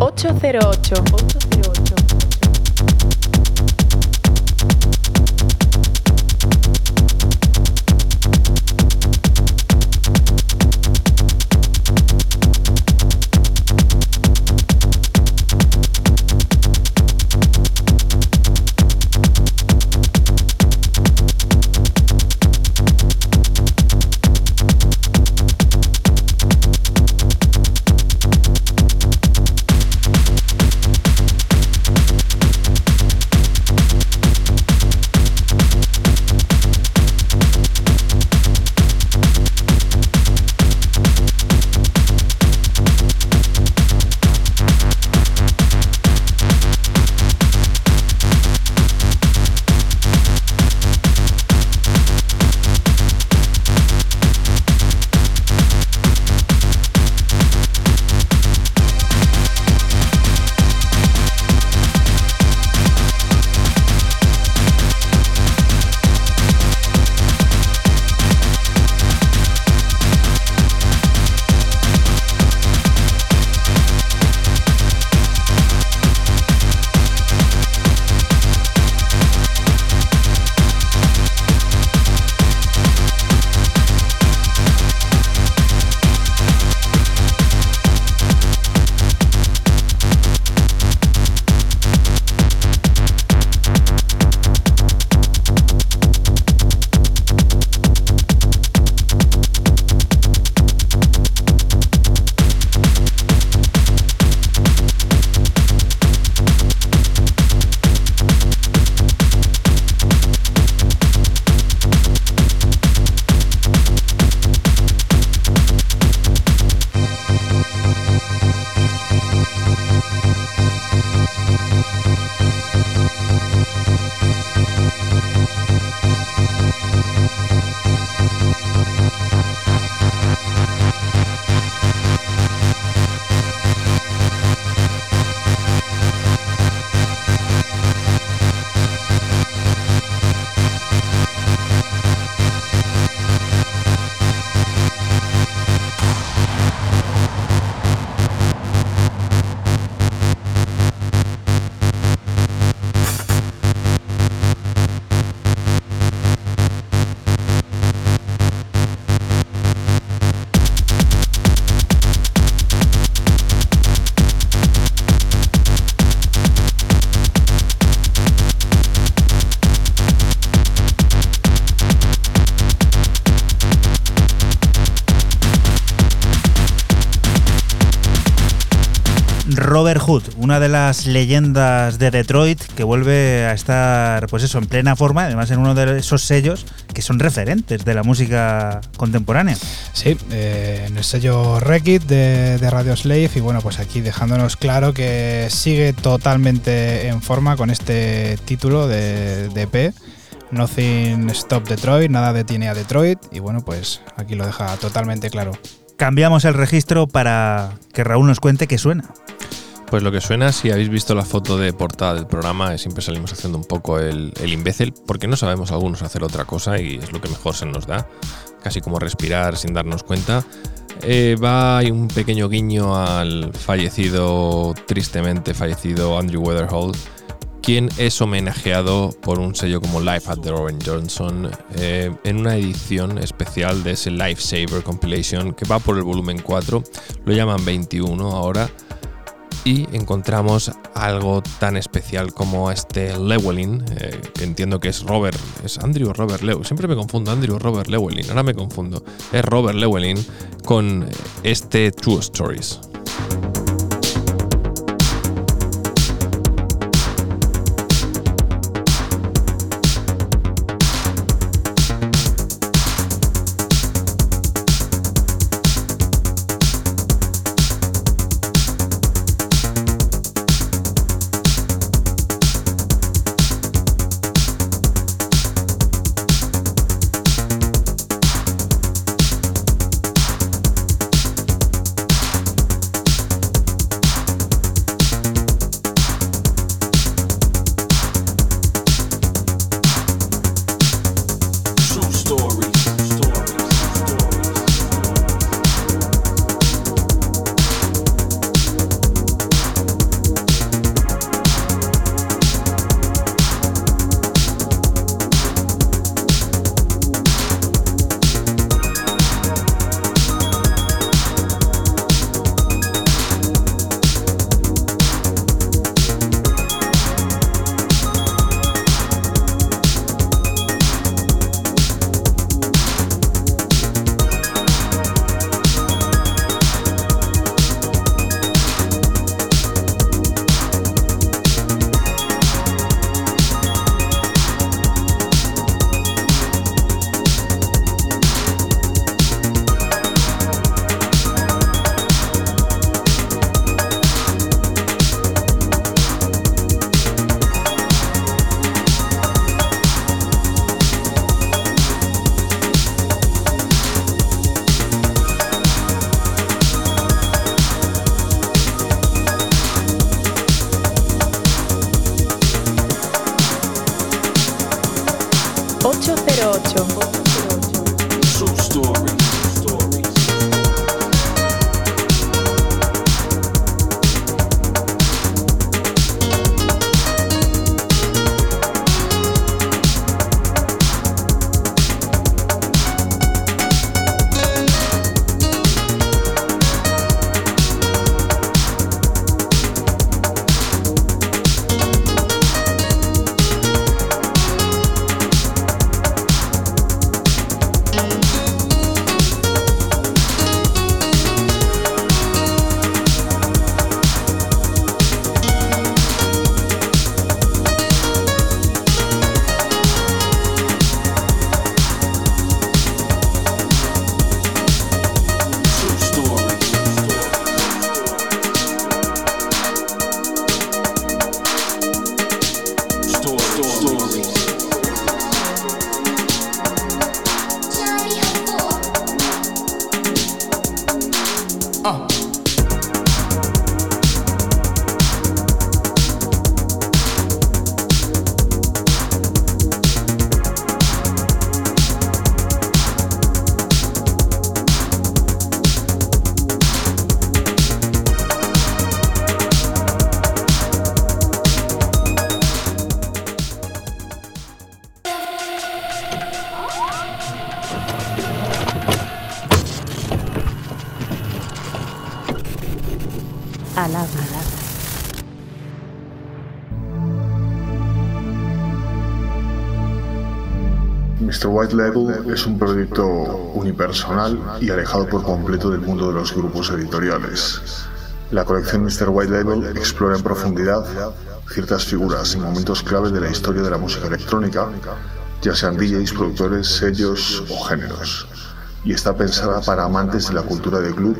808. 808. Una de las leyendas de Detroit que vuelve a estar, pues eso, en plena forma, además en uno de esos sellos que son referentes de la música contemporánea. Sí, eh, en el sello Rekit de, de Radio Slave y bueno, pues aquí dejándonos claro que sigue totalmente en forma con este título de, de EP. Nothing Stop Detroit, nada detiene a Detroit y bueno, pues aquí lo deja totalmente claro. Cambiamos el registro para que Raúl nos cuente qué suena. Pues lo que suena, si habéis visto la foto de portada del programa, siempre salimos haciendo un poco el, imbécil, porque no sabemos algunos hacer otra cosa y es lo que mejor se nos da, casi como respirar sin darnos cuenta. Eh, va hay un pequeño guiño al fallecido, tristemente fallecido Andrew Weatherholt, quien es homenajeado por un sello como Life at the Robin Johnson eh, en una edición especial de ese Lifesaver Compilation que va por el volumen 4, lo llaman 21 ahora y encontramos algo tan especial como este Llewellyn, eh, que entiendo que es Robert, es Andrew Robert Llewellyn, siempre me confundo Andrew Robert Llewellyn, ahora me confundo, es Robert Llewellyn con este True Stories. Label es un proyecto unipersonal y alejado por completo del mundo de los grupos editoriales. La colección Mr. White Label explora en profundidad ciertas figuras y momentos clave de la historia de la música electrónica, ya sean DJs, productores, sellos o géneros. Y está pensada para amantes de la cultura de club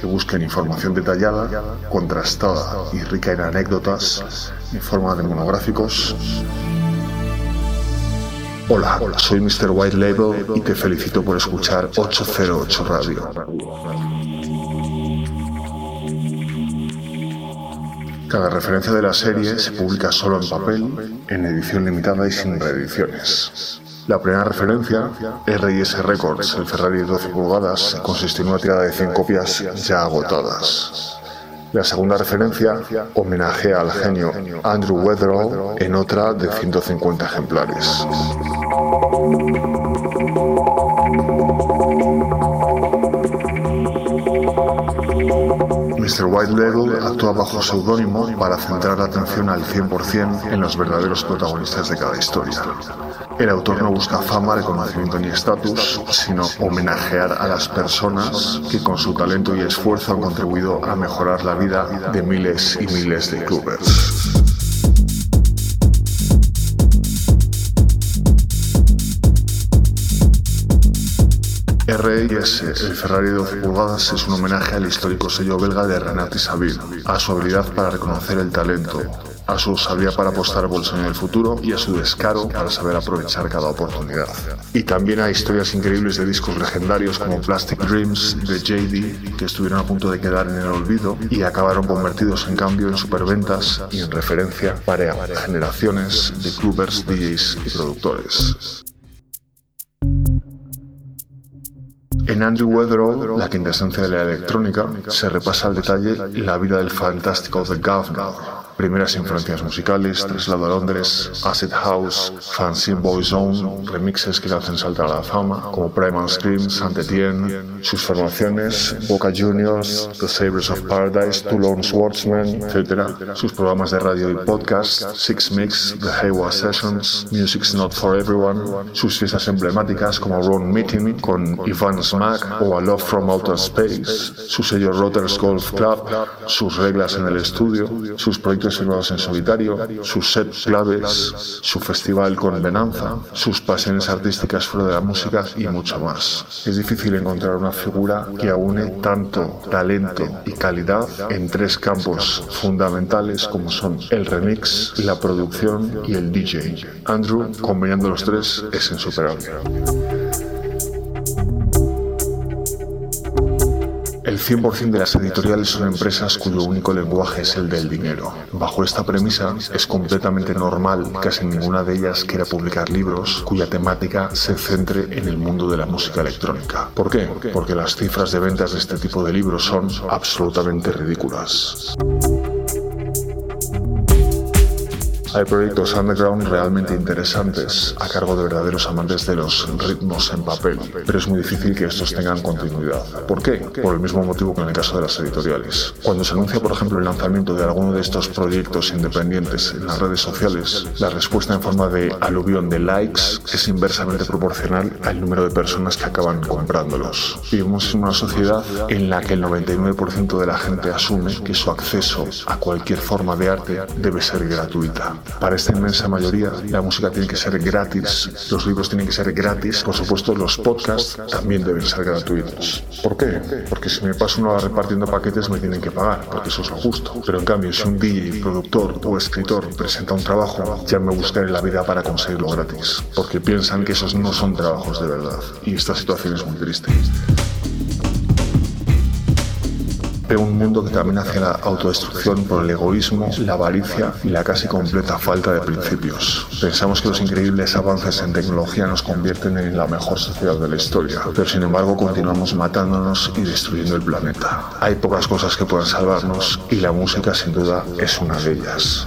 que busquen información detallada, contrastada y rica en anécdotas en forma de monográficos. Hola, soy Mr. White Label y te felicito por escuchar 808 Radio. Cada referencia de la serie se publica solo en papel, en edición limitada y sin reediciones. La primera referencia, RS Records, el Ferrari de 12 pulgadas, consistió en una tirada de 100 copias ya agotadas. La segunda referencia homenajea al genio Andrew Weatherall en otra de 150 ejemplares. Mr. White Label actúa bajo seudónimo para centrar la atención al 100% en los verdaderos protagonistas de cada historia. El autor no busca fama, reconocimiento ni estatus, sino homenajear a las personas que con su talento y esfuerzo han contribuido a mejorar la vida de miles y miles de clubers. RS, el Ferrari de 12 pulgadas, es un homenaje al histórico sello belga de Renat y Sabine, a su habilidad para reconocer el talento, a su sabiduría para apostar por el sueño del futuro y a su descaro para saber aprovechar cada oportunidad. Y también hay historias increíbles de discos legendarios como Plastic Dreams de JD, que estuvieron a punto de quedar en el olvido y acabaron convertidos en cambio en superventas y en referencia para generaciones de clubbers, DJs y productores. En Andrew Weatherall, la quintesencia de la electrónica, se repasa al detalle la vida del fantástico The Governor, primeras influencias musicales, traslado a Londres, Acid House, Fanzine Boy Zone, remixes que le hacen saltar a la fama, como Primal Scream, Saint Etienne, sus formaciones, Boca Juniors, The Sabres of Paradise, Toulon Swordsman, etc., sus programas de radio y podcast, Six Mix, The Haywa Sessions, Music's Not For Everyone, sus fiestas emblemáticas como Ron Meeting con Ivan Smack o A Love From Outer Space, su sello Rotters Golf Club, sus reglas en el estudio, sus proyectos firmados en solitario, sus set claves, su festival con Venanza, sus pasiones artísticas fuera de la música y mucho más. Es difícil encontrar una figura que aúne tanto talento y calidad en tres campos fundamentales como son el remix, la producción y el DJ. Andrew, combinando los tres, es insuperable. El 100% de las editoriales son empresas cuyo único lenguaje es el del dinero. Bajo esta premisa, es completamente normal que casi ninguna de ellas quiera publicar libros cuya temática se centre en el mundo de la música electrónica. ¿Por qué? Porque las cifras de ventas de este tipo de libros son absolutamente ridículas. Hay proyectos underground realmente interesantes a cargo de verdaderos amantes de los ritmos en papel, pero es muy difícil que estos tengan continuidad. ¿Por qué? Por el mismo motivo que en el caso de las editoriales. Cuando se anuncia, por ejemplo, el lanzamiento de alguno de estos proyectos independientes en las redes sociales, la respuesta en forma de aluvión de likes es inversamente proporcional al número de personas que acaban comprándolos. Vivimos en una sociedad en la que el 99% de la gente asume que su acceso a cualquier forma de arte debe ser gratuita. Para esta inmensa mayoría, la música tiene que ser gratis, los libros tienen que ser gratis, por supuesto, los podcasts también deben ser gratuitos. ¿Por qué? Porque si me paso una hora repartiendo paquetes me tienen que pagar, porque eso es lo justo. Pero en cambio, si un DJ, productor o escritor presenta un trabajo, ya me buscaré la vida para conseguirlo gratis, porque piensan que esos no son trabajos de verdad. Y esta situación es muy triste. Veo un mundo que también hacia la autodestrucción por el egoísmo, la avaricia y la casi completa falta de principios. Pensamos que los increíbles avances en tecnología nos convierten en la mejor sociedad de la historia, pero sin embargo continuamos matándonos y destruyendo el planeta. Hay pocas cosas que puedan salvarnos y la música sin duda es una de ellas.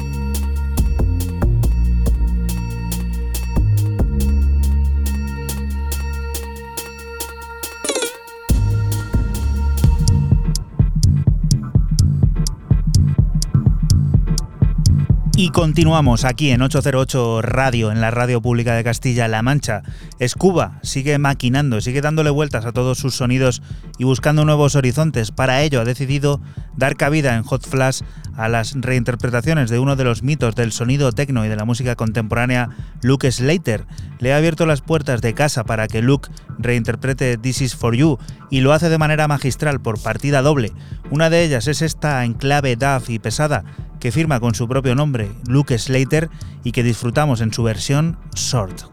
Y continuamos aquí en 808 Radio, en la radio pública de Castilla-La Mancha. Escuba sigue maquinando, sigue dándole vueltas a todos sus sonidos y buscando nuevos horizontes. Para ello ha decidido dar cabida en Hot Flash a las reinterpretaciones de uno de los mitos del sonido techno y de la música contemporánea, Luke Slater. Le ha abierto las puertas de casa para que Luke reinterprete This Is For You y lo hace de manera magistral por partida doble. Una de ellas es esta en clave DAF y pesada que firma con su propio nombre, Luke Slater, y que disfrutamos en su versión Short.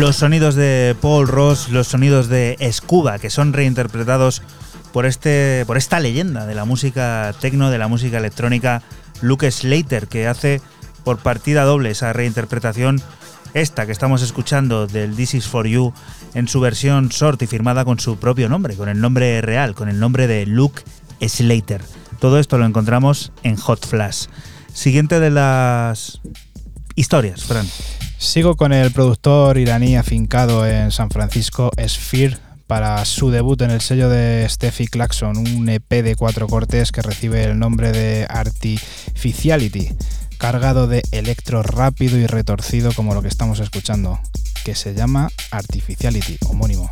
Los sonidos de Paul Ross, los sonidos de Scuba, que son reinterpretados por, este, por esta leyenda de la música techno, de la música electrónica, Luke Slater, que hace por partida doble esa reinterpretación Esta que estamos escuchando del This Is For You en su versión short y firmada con su propio nombre, con el nombre real, con el nombre de Luke Slater. Todo esto lo encontramos en Hot Flash. Siguiente de las historias, Fran. Sigo con el productor iraní afincado en San Francisco, Sphere, para su debut en el sello de Steffi Claxon, un EP de cuatro cortes que recibe el nombre de Artificiality, cargado de electro rápido y retorcido como lo que estamos escuchando, que se llama Artificiality, homónimo.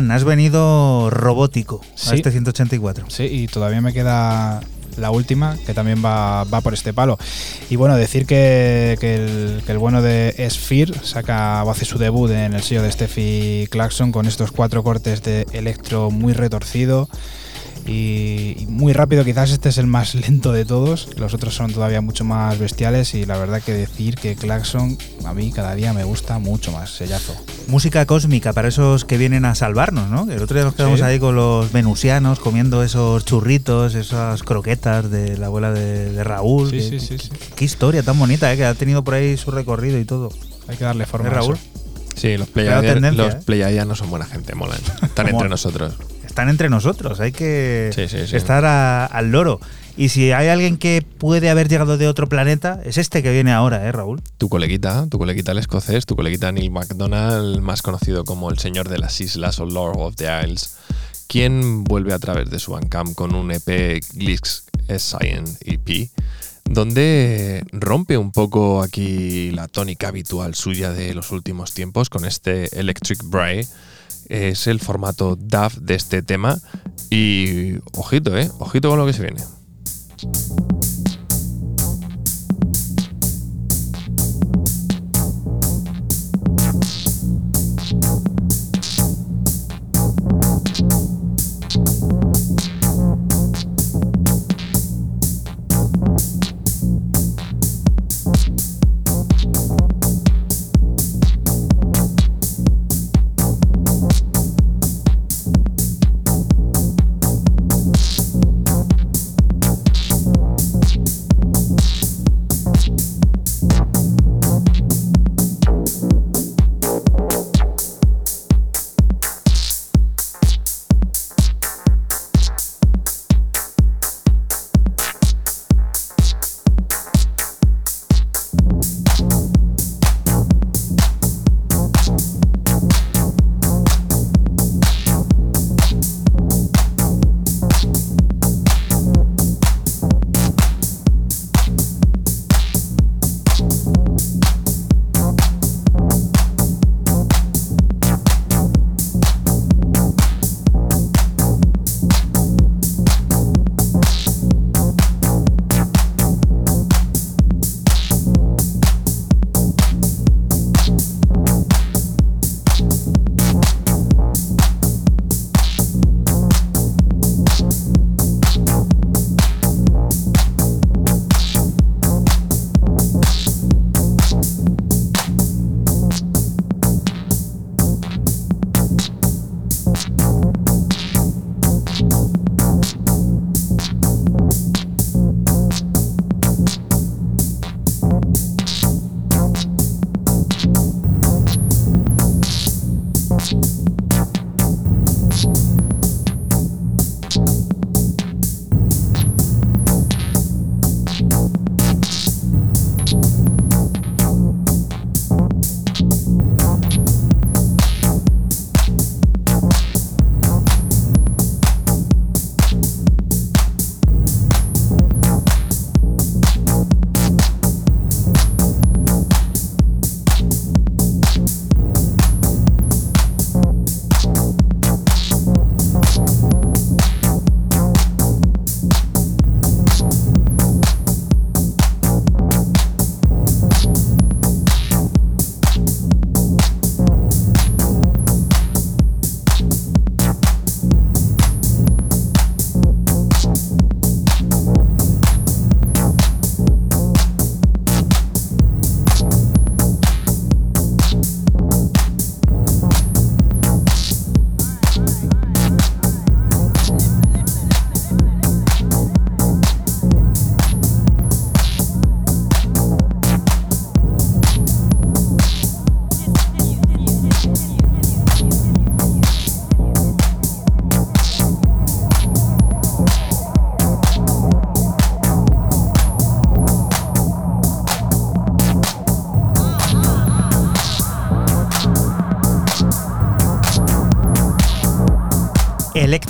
'Fran, has venido robótico a este 184. Sí, y todavía me queda la última, que también va, por este palo. Y bueno, decir que, el, bueno de Sphere saca o hace su debut en el sello de Steffi Clarkson con estos cuatro cortes de electro muy retorcido y, muy rápido. Quizás este es el más lento de todos, los otros son todavía mucho más bestiales y la verdad que decir que Claxon a mí cada día me gusta mucho más, sellazo. Música cósmica para esos que vienen a salvarnos, ¿no? El otro día nos quedamos ahí con los venusianos comiendo esos churritos, esas croquetas de la abuela de, Raúl. Sí, sí, sí, Qué historia tan bonita, ¿eh? que ha tenido por ahí su recorrido y todo. Hay que darle forma. ¿Eh, Raúl? Sí, los Pleiadianos los ¿eh? son buena gente, molan. Están entre nosotros están entre nosotros, hay que estar al loro. Y si hay alguien que puede haber llegado de otro planeta, es este que viene ahora, ¿eh, Raúl? Tu coleguita, tu coleguita el escocés, tu coleguita Neil MacDonald, más conocido como el Señor de las Islas o Lord of the Isles, quien vuelve a través de su Bandcamp con un EP Glix Science EP donde rompe un poco aquí la tónica habitual suya de los últimos tiempos con este Electric Braille. Es el formato DAF de este tema y ojito, eh, ojito con lo que se viene.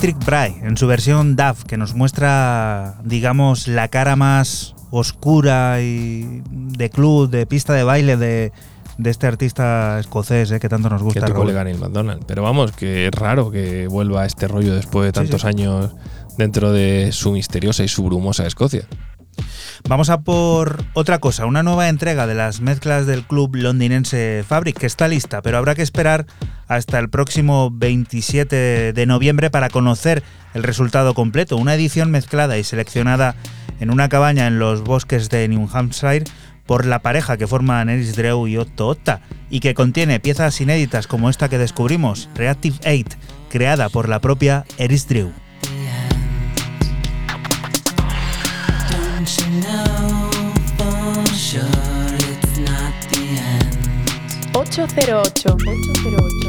Electric Braille, en su versión DAF, que nos muestra, digamos, la cara más oscura y de club, de pista de baile de, de este artista escocés eh, que tanto nos gusta. Que tu colega Neil McDonald. Pero vamos, que es raro que vuelva a este rollo después de Sí, tantos sí. años dentro de su misteriosa y su brumosa Escocia. Vamos a por otra cosa, una nueva entrega de las mezclas del club londinense Fabric, que está lista, pero habrá que esperar hasta el próximo 27 de noviembre para conocer el resultado completo. Una edición mezclada y seleccionada en una cabaña en los bosques de New Hampshire por la pareja que forman Eris Drew y Otto Otta y que contiene piezas inéditas como esta que descubrimos, Reactive 8, creada por la propia Eris Drew. 808.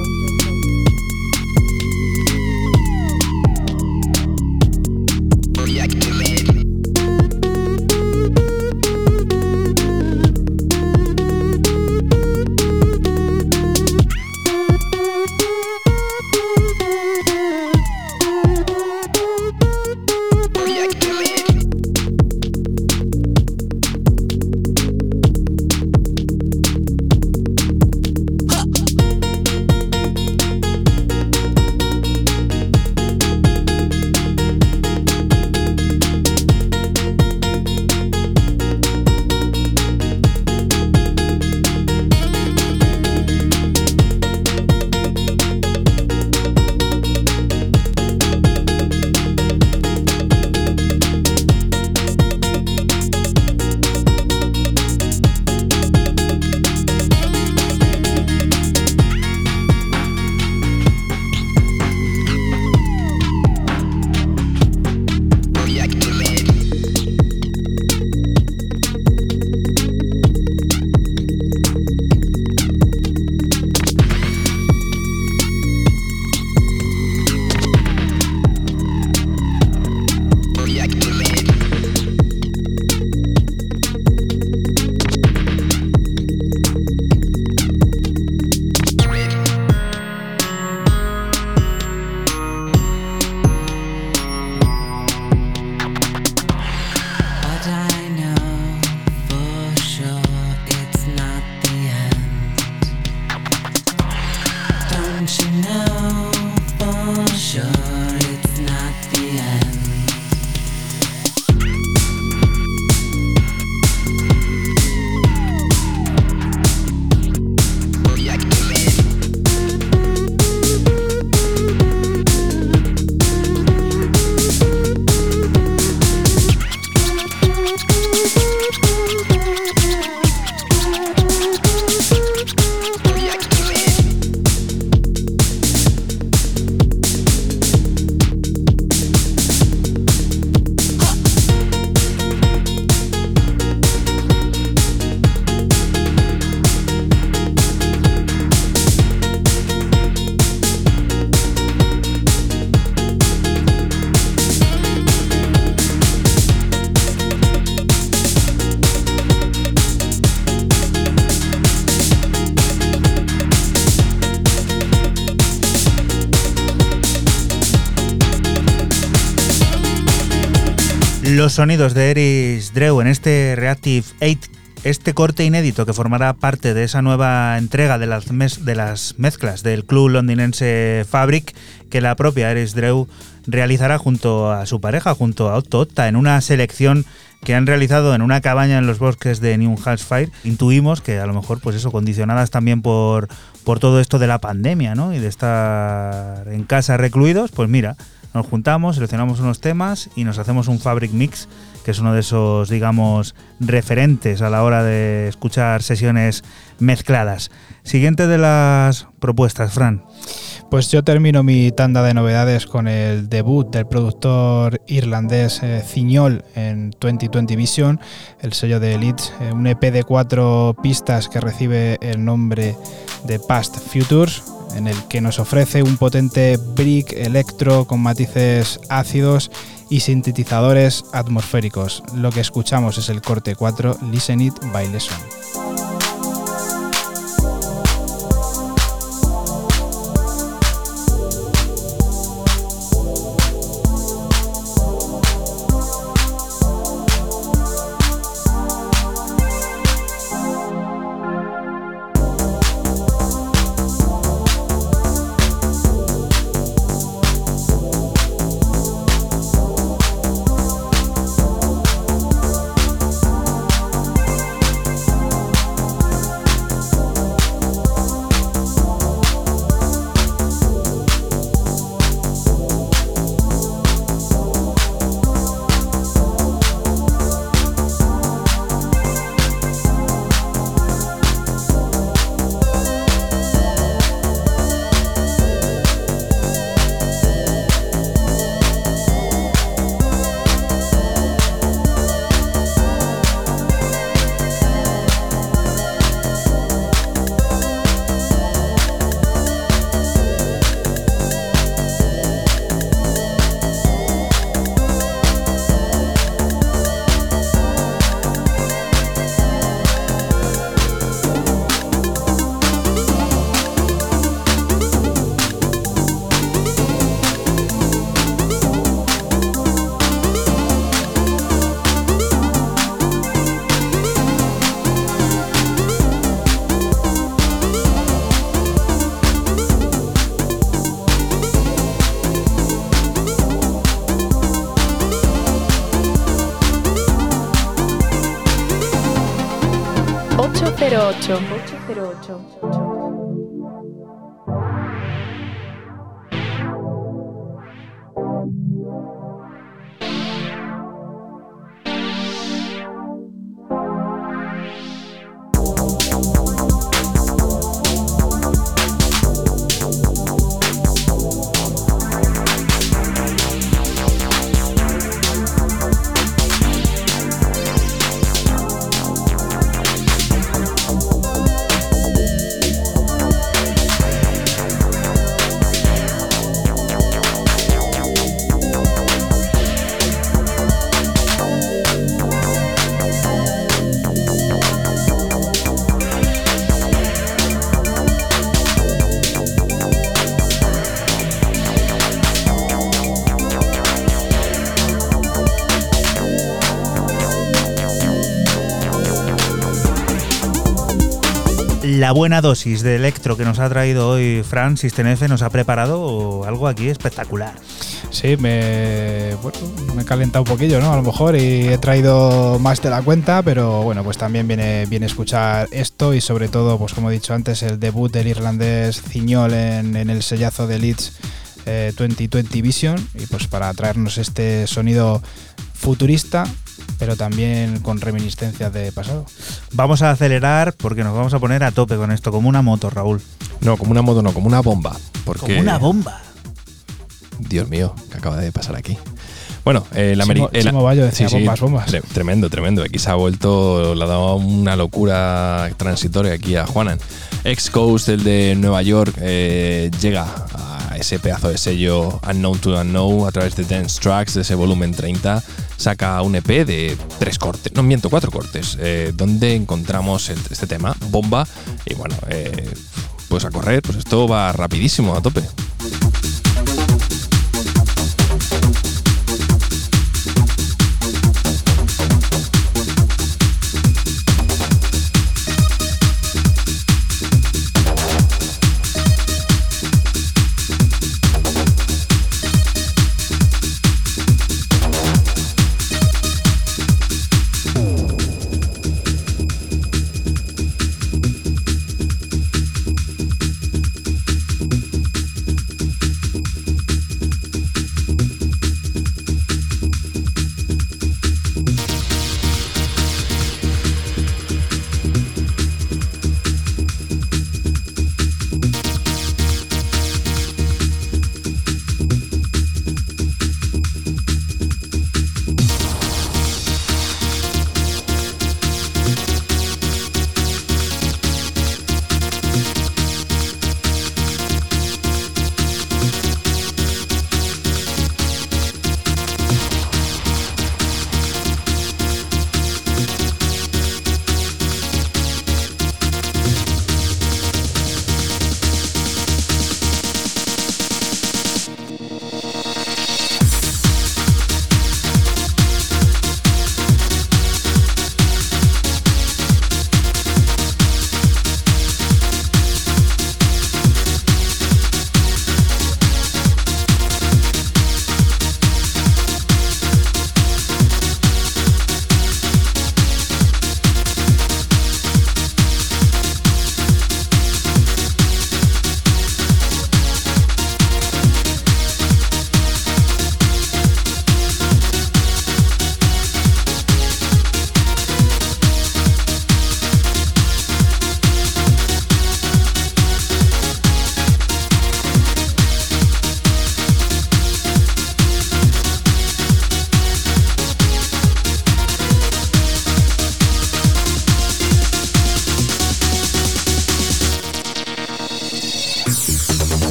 Los sonidos de Eris Drew en este Reactive 8, este corte inédito que formará parte de esa nueva entrega de las, mes- de las mezclas del club londinense Fabric que la propia Eris Drew realizará junto a su pareja, junto a Otto Otta, en una selección que han realizado en una cabaña en los bosques de New Hampshire. Intuimos que a lo mejor, pues eso, condicionadas también por, por todo esto de la pandemia, ¿no? Y de estar en casa recluidos, pues mira, nos juntamos, seleccionamos unos temas y nos hacemos un Fabric Mix, que es uno de esos, digamos, referentes a la hora de escuchar sesiones mezcladas. Siguiente de las propuestas, Fran. Pues yo termino mi tanda de novedades con el debut del productor irlandés eh, Ciñol en 2020 Vision, el sello de Elite, eh, un EP de cuatro pistas que recibe el nombre de Past Futures, en el que nos ofrece un potente brick electro con matices ácidos y sintetizadores atmosféricos. Lo que escuchamos es el corte 4 Listen It by Lesson. 0808. 0808. La buena dosis de electro que nos ha traído hoy Fran Sistenefe nos ha preparado algo aquí espectacular. Sí, me, bueno, me he calentado un poquillo, ¿no? A lo mejor y he traído más de la cuenta, pero bueno, pues también viene, viene escuchar esto y sobre todo, pues como he dicho antes, el debut del irlandés Ciñol en, en el sellazo de Leeds eh, 2020 Vision y pues para traernos este sonido futurista pero también con reminiscencias de pasado. Vamos a acelerar porque nos vamos a poner a tope con esto, como una moto, Raúl. No, como una moto, no, como una bomba. Porque, Como una bomba. Dios mío, ¿qué acaba de pasar aquí? Bueno, el Chimo- americano. Bayo decía bombas, bombas. tremendo, tremendo. Aquí se ha vuelto, le ha dado una locura transitoria aquí a Juanan. Ex-Coast, el de Nueva York, eh, llega a ese pedazo de sello Unknown to Unknown a través de Dance Tracks, de ese volumen 30. Saca un EP de tres cortes, no miento, cuatro cortes, eh, donde encontramos este tema, Bomba. Y bueno, eh, pues a correr, pues esto va rapidísimo, a tope.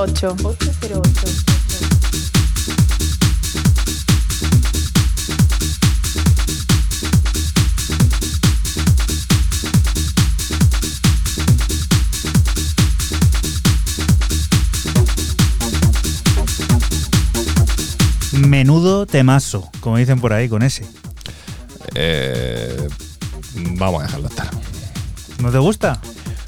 Ocho cero ocho. Menudo temazo, como dicen por ahí, con ese. Eh, vamos a dejarlo estar. ¿No te gusta?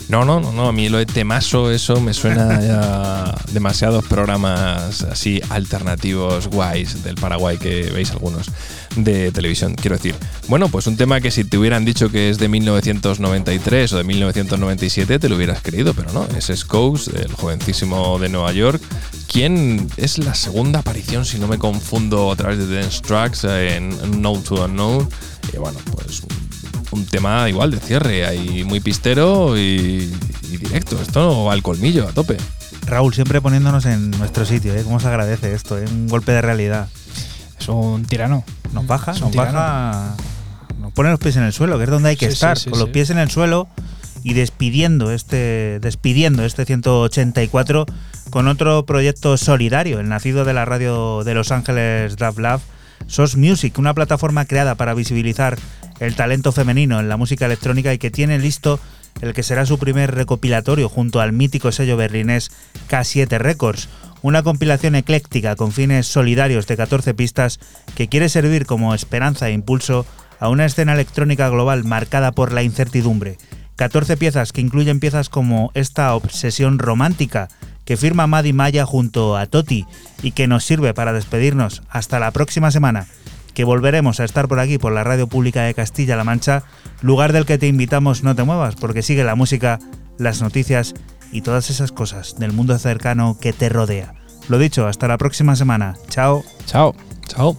No, no, no, no, a mí lo de temazo, eso me suena ya demasiados programas así alternativos guays del Paraguay que veis algunos de televisión, quiero decir. Bueno, pues un tema que si te hubieran dicho que es de 1993 o de 1997 te lo hubieras creído, pero no, es Scopes, el jovencísimo de Nueva York, quien es la segunda aparición, si no me confundo, a través de Dance Tracks en Unknown to Unknown. Y bueno, pues un tema igual de cierre, ahí muy pistero y, y directo. Esto va al colmillo, a tope. Raúl, siempre poniéndonos en nuestro sitio, ¿eh? ¿Cómo se agradece esto? ¿eh? Un golpe de realidad. Es un tirano. Nos baja, nos tirano. baja. Nos pone los pies en el suelo, que es donde hay que Sí, estar, sí, con los pies en el suelo y despidiendo este, despidiendo este 184 con otro proyecto solidario, el nacido de la radio de Los Ángeles Draft Lab, SOS Music, una plataforma creada para visibilizar el talento femenino en la música electrónica y que tiene listo el que será su primer recopilatorio junto al mítico sello berlinés K7 Records, una compilación ecléctica con fines solidarios de 14 pistas que quiere servir como esperanza e impulso a una escena electrónica global marcada por la incertidumbre. 14 piezas que incluyen piezas como esta obsesión romántica que firma Maddy Maya junto a Toti y que nos sirve para despedirnos hasta la próxima semana, que volveremos a estar por aquí por la Radio Pública de Castilla-La Mancha, lugar del que te invitamos no te muevas porque sigue la música, las noticias y todas esas cosas del mundo cercano que te rodea. Lo dicho, hasta la próxima semana. Chao. Chao. Chao.